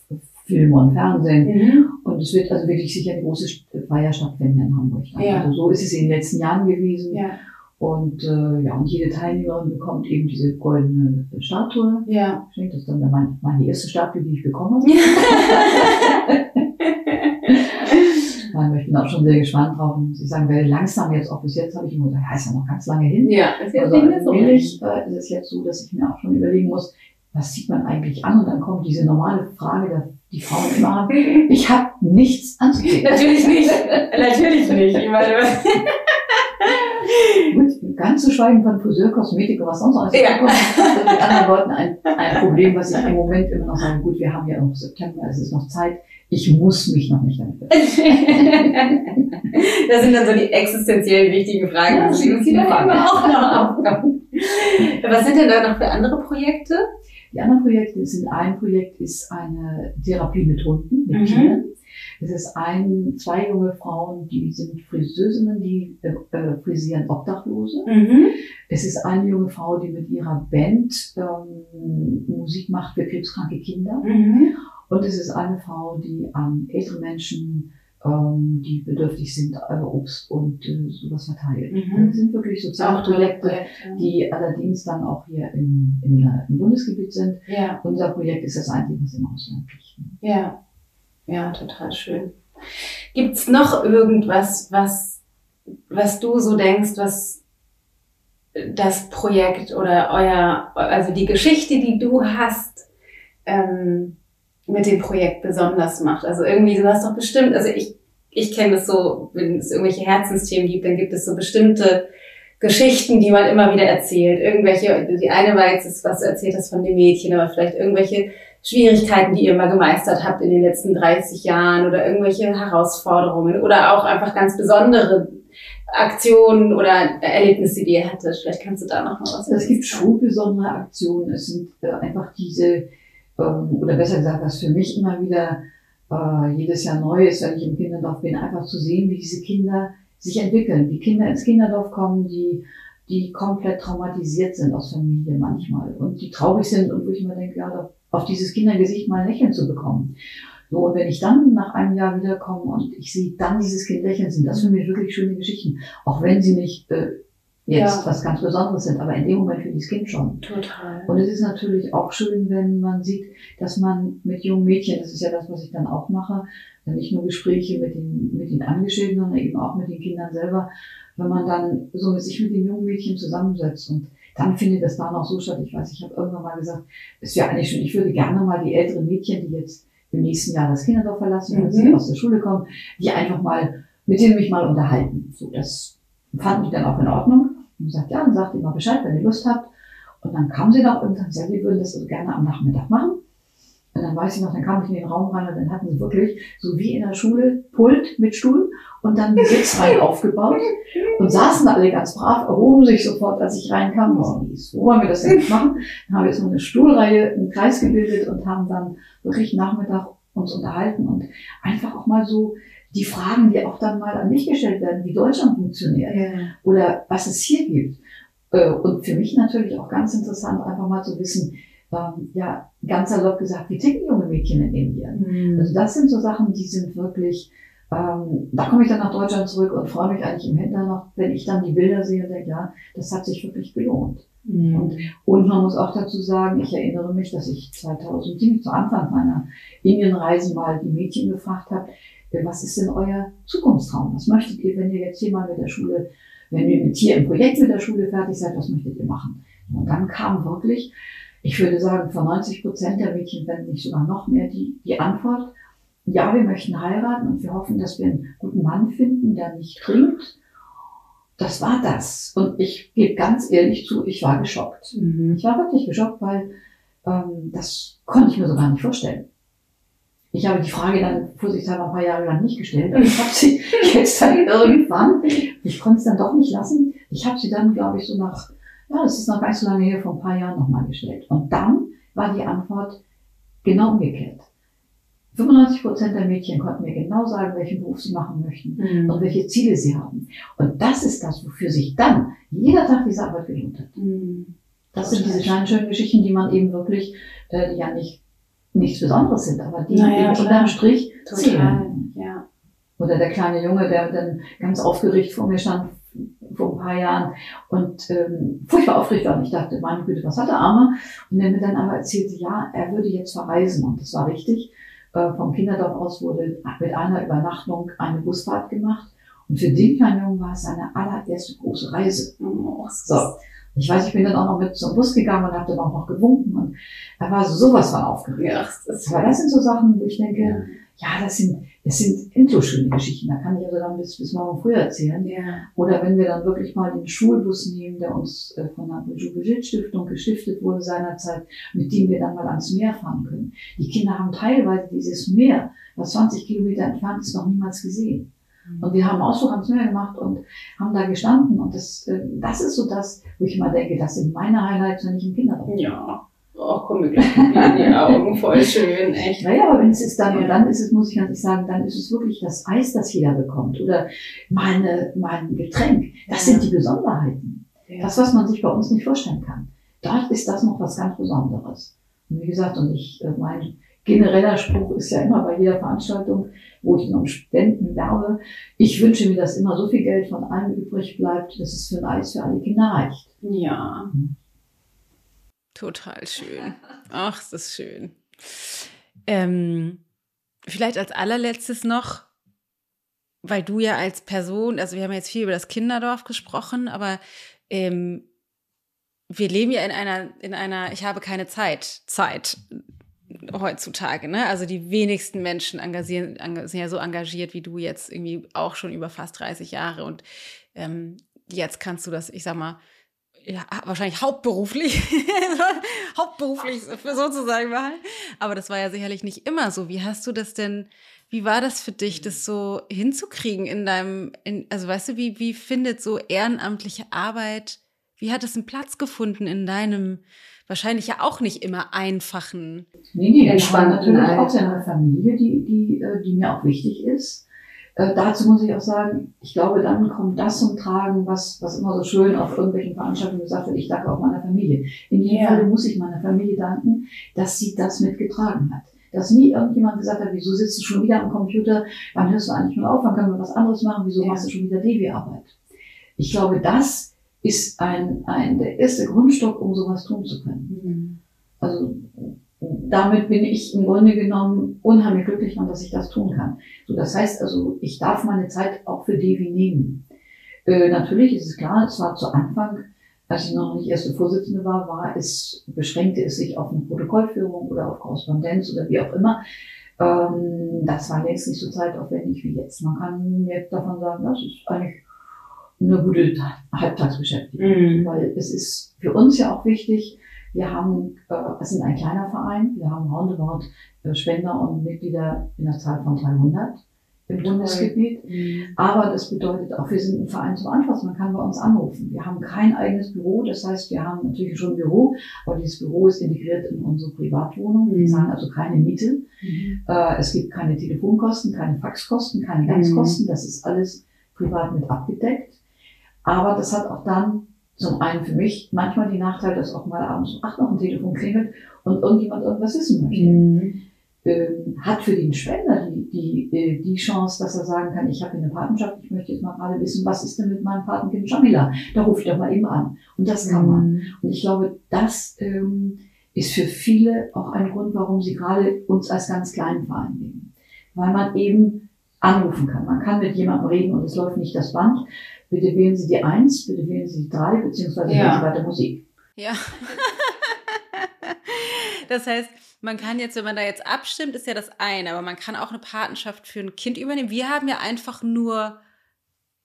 Film und Fernsehen. Mhm. Und es wird also wirklich sicher eine große St- Feier stattfinden in Hamburg. Ja. Also so ist es in den letzten Jahren gewesen. Ja, Und äh, ja, und jede Teilnehmerin bekommt eben diese goldene Statue. ja. Das ist dann meine, meine erste Statue, die ich bekomme. Ja, ich bin auch schon sehr gespannt drauf. Und ich sagen, weil langsam jetzt, auch bis jetzt habe ich immer gesagt, ja, ist ja noch ganz lange hin. Ja, ist jetzt Also nicht so. allmählich äh, ist es jetzt so, dass ich mir auch schon überlegen muss, was zieht man eigentlich an? Und dann kommt diese normale Frage, die die Frauen immer haben. Ich habe nichts anzuziehen. Natürlich nicht. Natürlich nicht. Ich meine, Gut, ganz zu schweigen von Friseur, Kosmetik und was sonst alles. Ja. Mit anderen Worten ein, ein Problem, was ich im Moment immer noch sage, gut, wir haben ja noch September, es ist noch Zeit. Ich muss mich noch nicht damit befassen. das sind dann so die existenziell wichtigen Fragen. Ja, die uns dann immer auch noch aufkommen. Was sind denn da noch für andere Projekte? Die anderen Projekte sind, ein Projekt ist eine Therapie mit Hunden, mit Mhm. Tieren. Es ist ein, zwei junge Frauen, die sind Friseurinnen, die äh, äh, frisieren Obdachlose. Mhm. Es ist eine junge Frau, die mit ihrer Band ähm, Musik macht für krebskranke Kinder. Mhm. Und es ist eine Frau, die an ältere Menschen, ähm, die bedürftig sind, äh, Obst und äh, sowas verteilt. Mhm. Das sind wirklich soziale Projekte, die allerdings dann auch hier im, im, im Bundesgebiet sind. Ja, Unser Projekt ist das einzige, was im Ausland liegt. ja. Ja, total schön. Gibt's noch irgendwas, was, was du so denkst, was das Projekt oder euer, also die Geschichte, die du hast, ähm, mit dem Projekt besonders macht? Also irgendwie, du hast doch bestimmt, also ich, ich kenne das so, wenn es irgendwelche Herzensthemen gibt, dann gibt es so bestimmte Geschichten, die man immer wieder erzählt. Irgendwelche, die eine war jetzt, was du erzählt hast von dem Mädchen, aber vielleicht irgendwelche Schwierigkeiten, die ihr mal gemeistert habt in den letzten 30 Jahren oder irgendwelche Herausforderungen oder auch einfach ganz besondere Aktionen oder Erlebnisse, die ihr hattet. Vielleicht kannst du da noch mal was Es gibt sagen. schon besondere Aktionen. Es sind äh, einfach diese, oder besser gesagt, was für mich immer wieder äh, jedes Jahr neu ist, wenn ich im Kinderdorf bin, einfach zu sehen, wie diese Kinder sich entwickeln, wie Kinder ins Kinderdorf kommen, die, die komplett traumatisiert sind aus Familie manchmal und die traurig sind und wo ich immer denke, ja, auf dieses Kindergesicht mal ein Lächeln zu bekommen. So, und wenn ich dann nach einem Jahr wiederkomme und ich sehe dann dieses Kind lächeln, sind das für mich wirklich schöne Geschichten. Auch wenn sie nicht äh, jetzt Ja. was ganz Besonderes sind, aber in dem Moment für dieses Kind schon. Total. Und es ist natürlich auch schön, wenn man sieht, dass man mit jungen Mädchen, das ist ja das, was ich dann auch mache, nicht nur Gespräche mit den, mit den Angestellten, sondern eben auch mit den Kindern selber, wenn man dann so mit sich mit den jungen Mädchen zusammensetzt und dann findet das da noch so statt. Ich weiß, ich habe irgendwann mal gesagt, es wäre eigentlich schon, ich würde gerne mal die älteren Mädchen, die jetzt im nächsten Jahr das Kinderdorf verlassen, wenn Mhm. sie aus der Schule kommen, die einfach mal, mit denen mich mal unterhalten. So, das fand ich dann auch in Ordnung. Und gesagt, ja, dann sagt ihr mal Bescheid, wenn ihr Lust habt. Und dann kam sie noch und dann sagte, wir würden das gerne am Nachmittag machen. Und dann weiß ich noch, dann kam ich in den Raum rein und dann hatten sie wirklich, so wie in der Schule, Pult mit Stuhl und dann die Sitzreihen aufgebaut und saßen alle ganz brav, erhoben sich sofort, als ich reinkam. Oh, wo wollen wir das denn jetzt machen? Dann haben wir so eine Stuhlreihe im Kreis gebildet und haben dann wirklich Nachmittag uns unterhalten und einfach auch mal so die Fragen, die auch dann mal an mich gestellt werden, wie Deutschland funktioniert Ja. oder was es hier gibt. Äh, Und für mich natürlich auch ganz interessant, einfach mal zu wissen, ähm, ja, ganz salopp gesagt, wie ticken junge Mädchen in Indien? Mhm. Also das sind so Sachen, die sind wirklich, ähm, da komme ich dann nach Deutschland zurück und freue mich eigentlich im Hintergrund noch, wenn ich dann die Bilder sehe und denke, ja, das hat sich wirklich gelohnt. Mhm. Und man muss auch dazu sagen, ich erinnere mich, dass ich 2007 zu Anfang meiner Indienreisen mal die Mädchen gefragt habe, äh, was ist denn euer Zukunftstraum? Was möchtet ihr, wenn ihr jetzt hier mal mit der Schule, wenn ihr mit hier im Projekt mit der Schule fertig seid, was möchtet ihr machen? Und dann kam wirklich, ich würde sagen, von 90 Prozent der Mädchen, wenn nicht sogar noch mehr, die, die Antwort, ja, wir möchten heiraten und wir hoffen, dass wir einen guten Mann finden, der nicht trinkt. Das war das. Und ich gebe ganz ehrlich zu, ich war geschockt. Mhm. Ich war wirklich geschockt, weil ähm, das konnte ich mir so gar nicht vorstellen. Ich habe die Frage dann vorsichtshalber ein paar Jahre lang nicht gestellt, aber ich habe sie jetzt dann irgendwann, ich konnte es dann doch nicht lassen, ich habe sie dann, glaube ich, so nach, ja, das ist noch gar nicht so lange her, vor ein paar Jahren nochmal gestellt. Und dann war die Antwort, genau umgekehrt. 95 Prozent der Mädchen konnten mir genau sagen, welchen Beruf sie machen möchten Mhm. und welche Ziele sie haben. Und das ist das, wofür sich dann jeder Tag diese Arbeit gelohnt hat. Mhm. Das sind diese kleinen schönen Geschichten, die man eben wirklich, äh, die ja nicht nichts Besonderes sind, aber die Naja, klar. unterm Strich Total. zählen. Ja. Oder der kleine Junge, der dann ganz aufgeregt vor mir stand vor ein paar Jahren und ähm, furchtbar aufgeregt war. Und ich dachte, meine Güte, was hat der Arme? Und der mir dann aber erzählte, ja, er würde jetzt verreisen. Und das war richtig. Äh, vom Kinderdorf aus wurde mit einer Übernachtung eine Busfahrt gemacht. Und für den kleinen Jungen war es seine allererste große Reise. Oh, So. Ich weiß, ich bin dann auch noch mit zum Bus gegangen und habe dann auch noch gewunken. Und er war sowas von aufgeregt. Aber das sind so Sachen, wo ich denke, ja, das sind, das sind endlos schöne Geschichten. Da kann ich also dann bis, bis morgen früh erzählen. Ja. Oder wenn wir dann wirklich mal den Schulbus nehmen, der uns äh, von der Jugendschutz Stiftung gestiftet wurde seinerzeit, mit dem wir dann mal ans Meer fahren können. Die Kinder haben teilweise dieses Meer, was 20 Kilometer entfernt ist, noch niemals gesehen. Und wir haben Ausflug ans Meer gemacht und haben da gestanden. Und das, äh, das ist so das, wo ich immer denke, das sind meine Highlights, wenn ich im Kindergarten bin. Ja. Oh, komm mir gleich in die Augen. Voll schön, echt. Naja, aber wenn es ist dann, Ja. und dann ist es, muss ich ganz ehrlich sagen, dann ist es wirklich das Eis, das jeder bekommt. Oder meine, mein Getränk. Das Ja. sind die Besonderheiten. Ja. Das, was man sich bei uns nicht vorstellen kann. Dort ist das noch was ganz Besonderes. Und wie gesagt, und ich, äh, mein genereller Spruch ist ja immer bei jeder Veranstaltung, wo ich um Spenden werbe, ich wünsche mir, dass immer so viel Geld von allem übrig bleibt, dass es für ein Eis für alle Kinder reicht. Ja. Total schön. Ach, ist das schön. Ähm, vielleicht als allerletztes noch, weil du ja als Person, also wir haben jetzt viel über das Kinderdorf gesprochen, aber ähm, wir leben ja in einer, in einer, ich habe keine Zeit, Zeit heutzutage, ne? Also die wenigsten Menschen engagieren, enga- sind ja so engagiert wie du jetzt irgendwie auch schon über fast 30 Jahre und ähm, jetzt kannst du das, ich sag mal, ja, wahrscheinlich hauptberuflich, hauptberuflich sozusagen machen. Aber das war ja sicherlich nicht immer so. Wie hast du das denn, wie war das für dich, das so hinzukriegen in deinem, in, also weißt du, wie, wie findet so ehrenamtliche Arbeit, wie hat es einen Platz gefunden in deinem, wahrscheinlich ja auch nicht immer einfachen, Nee, nee, haben Entspannten natürlich auch Alltag. eine Familie, die, die, äh, die mir auch wichtig ist. Äh, dazu muss ich auch sagen, ich glaube, dann kommt das zum Tragen, was, was immer so schön auf irgendwelchen Veranstaltungen gesagt wird, ich danke auch meiner Familie. In jedem Ja. Falle muss ich meiner Familie danken, dass sie das mitgetragen hat. Dass nie irgendjemand gesagt hat, wieso sitzt du schon wieder am Computer, wann hörst du eigentlich mal auf, wann können wir was anderes machen, wieso Ja. machst du schon wieder Devi-Arbeit. Ich glaube, das ist ein, ein, der erste Grundstock, um sowas tun zu können. Also damit bin ich im Grunde genommen unheimlich glücklich, dass ich das tun kann. So, das heißt also, ich darf meine Zeit auch für Devi nehmen. Äh, natürlich ist es klar, es war zu Anfang, als ich noch nicht erste Vorsitzende war, war es, beschränkte es sich auf eine Protokollführung oder auf Korrespondenz oder wie auch immer. Ähm, das war längst nicht so zeitaufwendig wie jetzt. Man kann jetzt davon sagen, das ist eigentlich eine gute Halbtagsbeschäftigung Mhm. weil es ist für uns ja auch wichtig, wir haben, äh, es sind ein kleiner Verein, wir haben roundabout äh, Spender und Mitglieder in der Zahl von 300 im. Bundesgebiet. Mhm. Aber das bedeutet auch, wir sind ein Verein zum Anfassen, man kann bei uns anrufen. Wir haben kein eigenes Büro, das heißt, wir haben natürlich schon ein Büro, aber dieses Büro ist integriert in unsere Privatwohnung. Wir Mhm. zahlen also keine Miete. Mhm. Äh, es gibt keine Telefonkosten, keine Faxkosten, keine Ganzkosten. Das ist alles privat mit abgedeckt. Aber das hat auch dann zum einen für mich manchmal die Nachteil, dass auch mal abends um acht noch ein Telefon klingelt und irgendjemand irgendwas wissen möchte. Mhm. Ähm, hat für den Spender die, die, äh, die Chance, dass er sagen kann, ich habe eine Patenschaft, ich möchte jetzt mal gerade wissen, was ist denn mit meinem Patenkind Jamila? Da rufe ich doch mal eben an. Und das kann man. Mhm. Und ich glaube, das ähm, ist für viele auch ein Grund, warum sie gerade uns als ganz kleinen Verein nehmen. Weil man eben anrufen kann. Man kann mit jemandem reden und es läuft nicht das Band. Bitte wählen Sie die Eins, bitte wählen Sie die drei, beziehungsweise Ja. wählen Sie weiter Musik. Ja. Das heißt, man kann jetzt, wenn man da jetzt abstimmt, ist ja das eine, aber man kann auch eine Patenschaft für ein Kind übernehmen. Wir haben ja einfach nur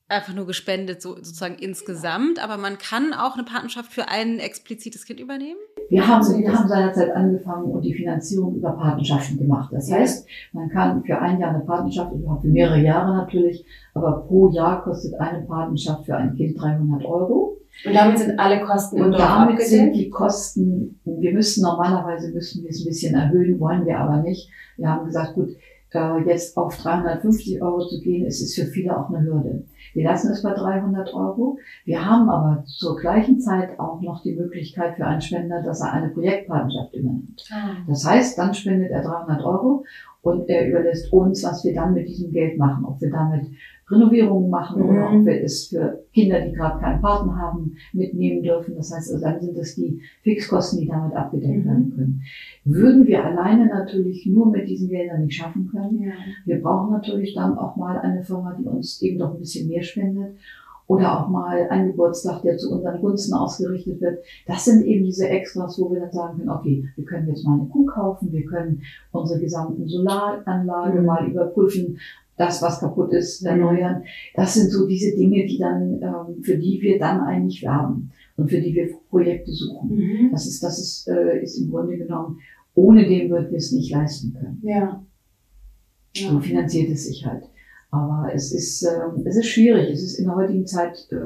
einfach nur gespendet, so, sozusagen insgesamt, aber man kann auch eine Patenschaft für ein explizites Kind übernehmen. Wir haben, wir haben seinerzeit angefangen und die Finanzierung über Patenschaften gemacht. Das heißt, man kann für ein Jahr eine Patenschaft, überhaupt für mehrere Jahre natürlich, aber pro Jahr kostet eine Patenschaft für ein Kind 300 Euro. Und damit sind alle Kosten Und damit sind die Kosten, wir müssen normalerweise müssen wir es ein bisschen erhöhen, wollen wir aber nicht. Wir haben gesagt, gut, äh, jetzt auf 350 Euro zu gehen, es ist für viele auch eine Hürde. Wir lassen es bei 300 Euro. Wir haben aber zur gleichen Zeit auch noch die Möglichkeit für einen Spender, dass er eine Projektpartnerschaft übernimmt. Ah. Das heißt, dann spendet er 300 Euro und er überlässt uns, was wir dann mit diesem Geld machen. Ob wir damit Renovierungen machen Mhm. oder ob wir es für Kinder, die gerade keinen Partner haben, mitnehmen dürfen. Das heißt, also dann sind es die Fixkosten, die damit abgedeckt Mhm. werden können. Würden wir alleine natürlich nur mit diesen Geldern nicht schaffen können. Ja. Wir brauchen natürlich dann auch mal eine Firma, die uns eben doch ein bisschen mehr spendet. Oder auch mal ein Geburtstag, der zu unseren Gunsten ausgerichtet wird. Das sind eben diese Extras, wo wir dann sagen können, okay, wir können jetzt mal eine Kuh kaufen, wir können unsere gesamten Solaranlage Mhm. mal überprüfen, das, was kaputt ist, erneuern. Das sind so diese Dinge, die dann, ähm, für die wir dann eigentlich werben und für die wir Projekte suchen. Mhm. Das ist, das ist, äh, ist im Grunde genommen, ohne dem würden wir es nicht leisten können. Ja. Ja. So finanziert es sich halt. Aber es ist, ähm, es ist schwierig. Es ist in der heutigen Zeit äh,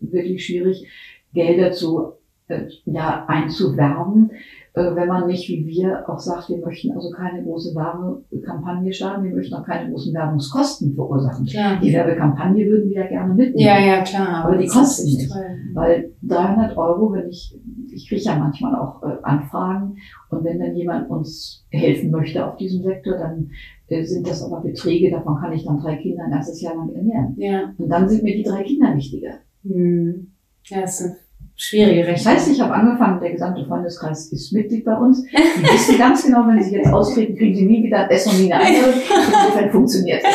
wirklich schwierig, Gelder zu, äh, ja, einzuwerben, wenn man nicht wie wir auch sagt, wir möchten also keine große Werbekampagne starten, wir möchten auch keine großen Werbungskosten verursachen. Klar. Die Werbekampagne würden wir ja gerne mitnehmen. Ja, ja, klar. Aber die kosten ist nicht. toll. Weil 300 Euro, wenn ich, ich kriege ja manchmal auch äh, Anfragen und wenn dann jemand uns helfen möchte auf diesem Sektor, dann äh, sind das aber Beträge, davon kann ich dann drei Kinder ein erstes Jahr lang ernähren. Ja. Und dann sind mir die drei Kinder wichtiger. Hm. Ja, das sind schwierige Das Rechnungen. heißt, ich habe angefangen, der gesamte Freundeskreis ist Mitglied bei uns. Die wissen ganz genau, wenn sie jetzt austreten, kriegen sie nie wieder Essen und nie eine andere. Insofern funktioniert es.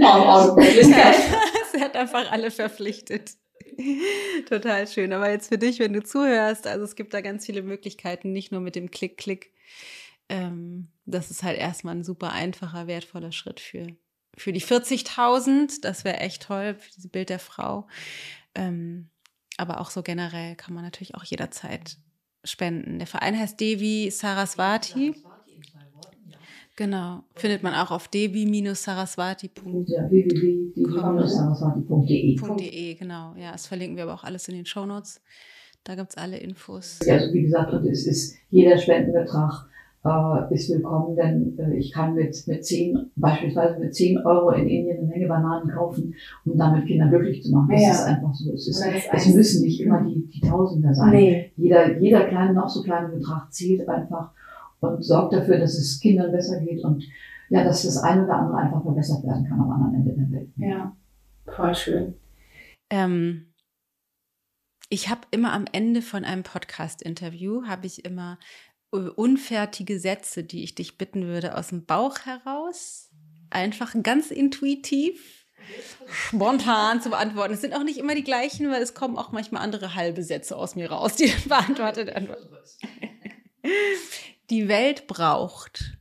Oh, oh, Sie hat einfach alle verpflichtet. Total schön. Aber jetzt für dich, wenn du zuhörst, also es gibt da ganz viele Möglichkeiten, nicht nur mit dem Klick-Klick. Ähm, das ist halt erstmal ein super einfacher, wertvoller Schritt für, für die 40.000. Das wäre echt toll für dieses Bild der Frau. Ähm, aber auch so generell kann man natürlich auch jederzeit spenden. Der Verein heißt Devi Saraswati. Genau. Findet man auch auf devi-saraswati.de. Genau. Ja, das verlinken wir aber auch alles in den Shownotes. Da gibt's alle Infos. Also wie gesagt, es ist jeder Spendenbetrag äh, ist willkommen, denn äh, ich kann mit mit zehn beispielsweise mit 10 Euro in Indien eine Menge Bananen kaufen, um damit Kinder glücklich zu machen. Das Ja. ist einfach so. Es, ist, es müssen nicht immer die, die Tausender sein. Nee. Jeder, jeder kleine, noch so kleine Betrag zählt einfach und sorgt dafür, dass es Kindern besser geht und ja, dass das eine oder andere einfach verbessert werden kann am anderen Ende der Welt. Ja. Voll schön. Ähm, ich habe immer am Ende von einem Podcast-Interview, habe ich immer unfertige Sätze, die ich dich bitten würde, aus dem Bauch heraus, einfach ganz intuitiv, spontan zu beantworten. Es sind auch nicht immer die gleichen, weil es kommen auch manchmal andere halbe Sätze aus mir raus, die dann beantwortet werden. Die Welt braucht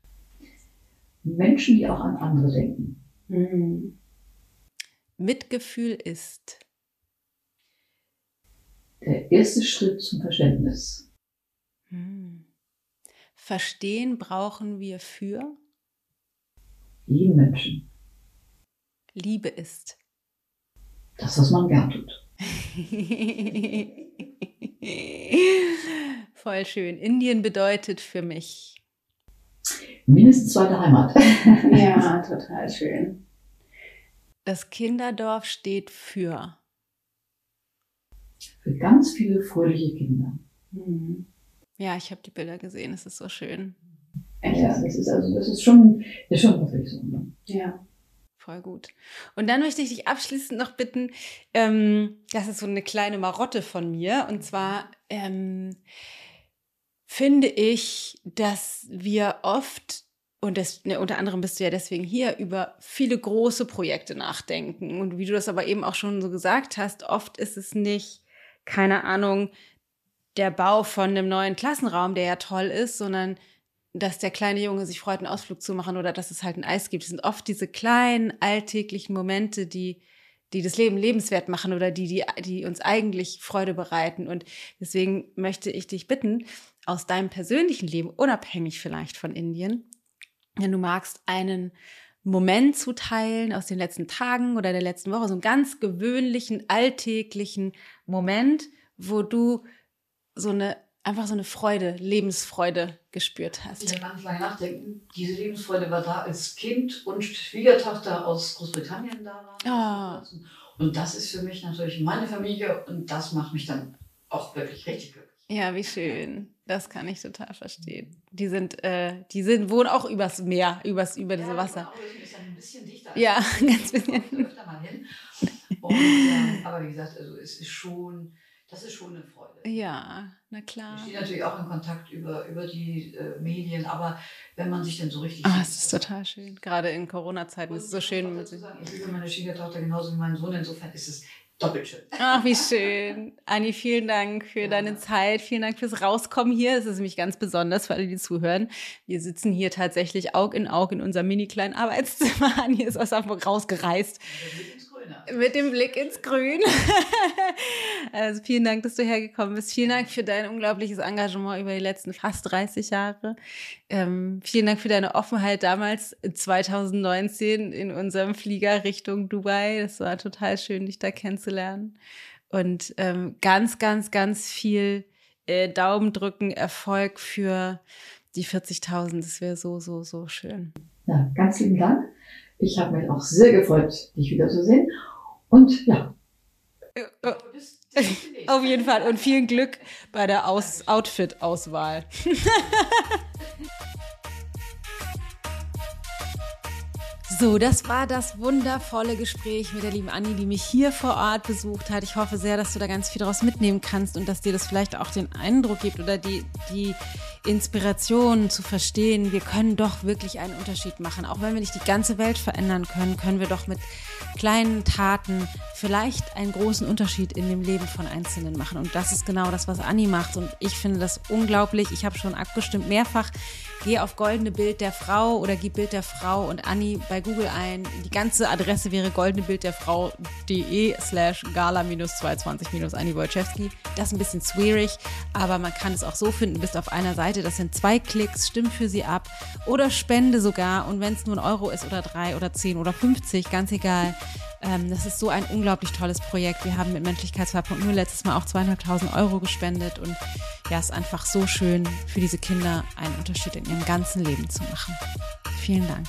Menschen, die auch an andere denken. Mhm. Mitgefühl ist Der erste Schritt zum Verständnis. Hm. Verstehen brauchen wir für Jeden Menschen. Liebe ist. Das, was man gern tut. Voll schön. Indien bedeutet für mich. Mindestens zweite Heimat. Ja, total schön. Das Kinderdorf steht für. Für ganz viele fröhliche Kinder. Mhm. Ja, ich habe die Bilder gesehen. Es ist so schön. Echt? Ja, das ist also, das ist schon, ist schon wirklich so. Ne? Ja. Voll gut. Und dann möchte ich dich abschließend noch bitten, ähm, das ist so eine kleine Marotte von mir. Und zwar ähm, finde ich, dass wir oft, und das, ne, unter anderem bist du ja deswegen hier, über viele große Projekte nachdenken. Und wie du das aber eben auch schon so gesagt hast, oft ist es nicht, keine Ahnung, der Bau von einem neuen Klassenraum, der ja toll ist, sondern dass der kleine Junge sich freut, einen Ausflug zu machen oder dass es halt ein Eis gibt. Es sind oft diese kleinen alltäglichen Momente, die, die das Leben lebenswert machen oder die, die, die uns eigentlich Freude bereiten. Und deswegen möchte ich dich bitten, aus deinem persönlichen Leben, unabhängig vielleicht von Indien, wenn du magst, einen Moment zu teilen aus den letzten Tagen oder der letzten Woche, so einen ganz gewöhnlichen, alltäglichen Moment, wo du so eine einfach so eine Freude, Lebensfreude gespürt hast. Ich kann lange nachdenken. Diese Lebensfreude war da, als Kind und Schwiegertochter aus Großbritannien da waren. Oh. Und das ist für mich natürlich meine Familie und das macht mich dann auch wirklich richtig glücklich. Ja, wie schön. Das kann ich total verstehen. Die sind, äh, die sind, wohnen auch übers Meer, übers, über ja, diese Wasser. Genau, ist ja ein bisschen dichter. Ja, ganz bisschen. Öfter mal hin. Und, ähm, aber wie gesagt, also es ist schon, das ist schon eine Freude. Ja, na klar. Ich stehe natürlich auch in Kontakt über, über die äh, Medien, aber wenn man sich denn so richtig. Ah, es ist total schön. Gerade in Corona-Zeiten ist es so schön. Mit sagen, ich liebe meine Schwiegertochter genauso wie meinen Sohn. Insofern ist es doppelt schön. Ach, wie schön. Anni, vielen Dank für ja. deine Zeit. Vielen Dank fürs Rauskommen hier. Es ist nämlich ganz besonders für alle, die zuhören. Wir sitzen hier tatsächlich Aug in Aug in unserem mini kleinen Arbeitszimmer. Anni ist aus Hamburg rausgereist. Mit dem Blick ins Grün. also vielen Dank, dass du hergekommen bist. Vielen Dank für dein unglaubliches Engagement über die letzten fast 30 Jahre. Ähm, vielen Dank für deine Offenheit damals 2019 in unserem Flieger Richtung Dubai. Das war total schön, dich da kennenzulernen. Und ähm, ganz, ganz, ganz viel äh, Daumen drücken, Erfolg für die 40.000. Das wäre so, so, so schön. Ja, ganz lieben Dank. Ich habe mich auch sehr gefreut, dich wiederzusehen. Und ja. Auf jeden Fall. Und viel Glück bei der Aus Outfit-Auswahl. So, das war das wundervolle Gespräch mit der lieben Anni, die mich hier vor Ort besucht hat. Ich hoffe sehr, dass du da ganz viel daraus mitnehmen kannst und dass dir das vielleicht auch den Eindruck gibt oder die, die Inspiration zu verstehen, wir können doch wirklich einen Unterschied machen. Auch wenn wir nicht die ganze Welt verändern können, können wir doch mit kleinen Taten vielleicht einen großen Unterschied in dem Leben von Einzelnen machen. Und das ist genau das, was Anni macht. Und ich finde das unglaublich. Ich habe schon abgestimmt mehrfach. Geh auf goldene Bild der Frau oder gib Bild der Frau und Anni bei Google ein. Die ganze Adresse wäre goldenebildderfrau.de slash gala-220-Anni Wojciechowski. Das ist ein bisschen schwierig, aber man kann es auch so finden. Bist auf einer Seite, das sind zwei Klicks, stimm für sie ab oder spende sogar. Und wenn es nur ein Euro ist oder drei oder zehn oder 50, ganz egal. Ähm, das ist so ein unglaublich tolles Projekt. Wir haben mit Menschlichkeit 2.0 letztes Mal auch zweieinhalbtausend Euro gespendet und ja, es ist einfach so schön für diese Kinder einen Unterschied in ihrem ganzen Leben zu machen. Vielen Dank.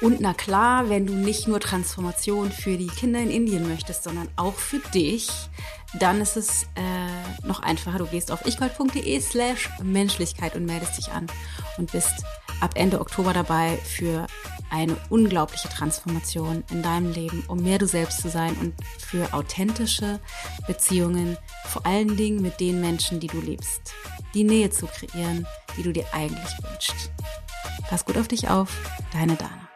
Und na klar, wenn du nicht nur Transformation für die Kinder in Indien möchtest, sondern auch für dich, dann ist es äh, noch einfacher. Du gehst auf ichgold.de slash Menschlichkeit und meldest dich an und bist ab Ende Oktober dabei für eine unglaubliche Transformation in deinem Leben, um mehr du selbst zu sein und für authentische Beziehungen, vor allen Dingen mit den Menschen, die du liebst. Die Nähe zu kreieren, die du dir eigentlich wünschst. Pass gut auf dich auf, deine Dana.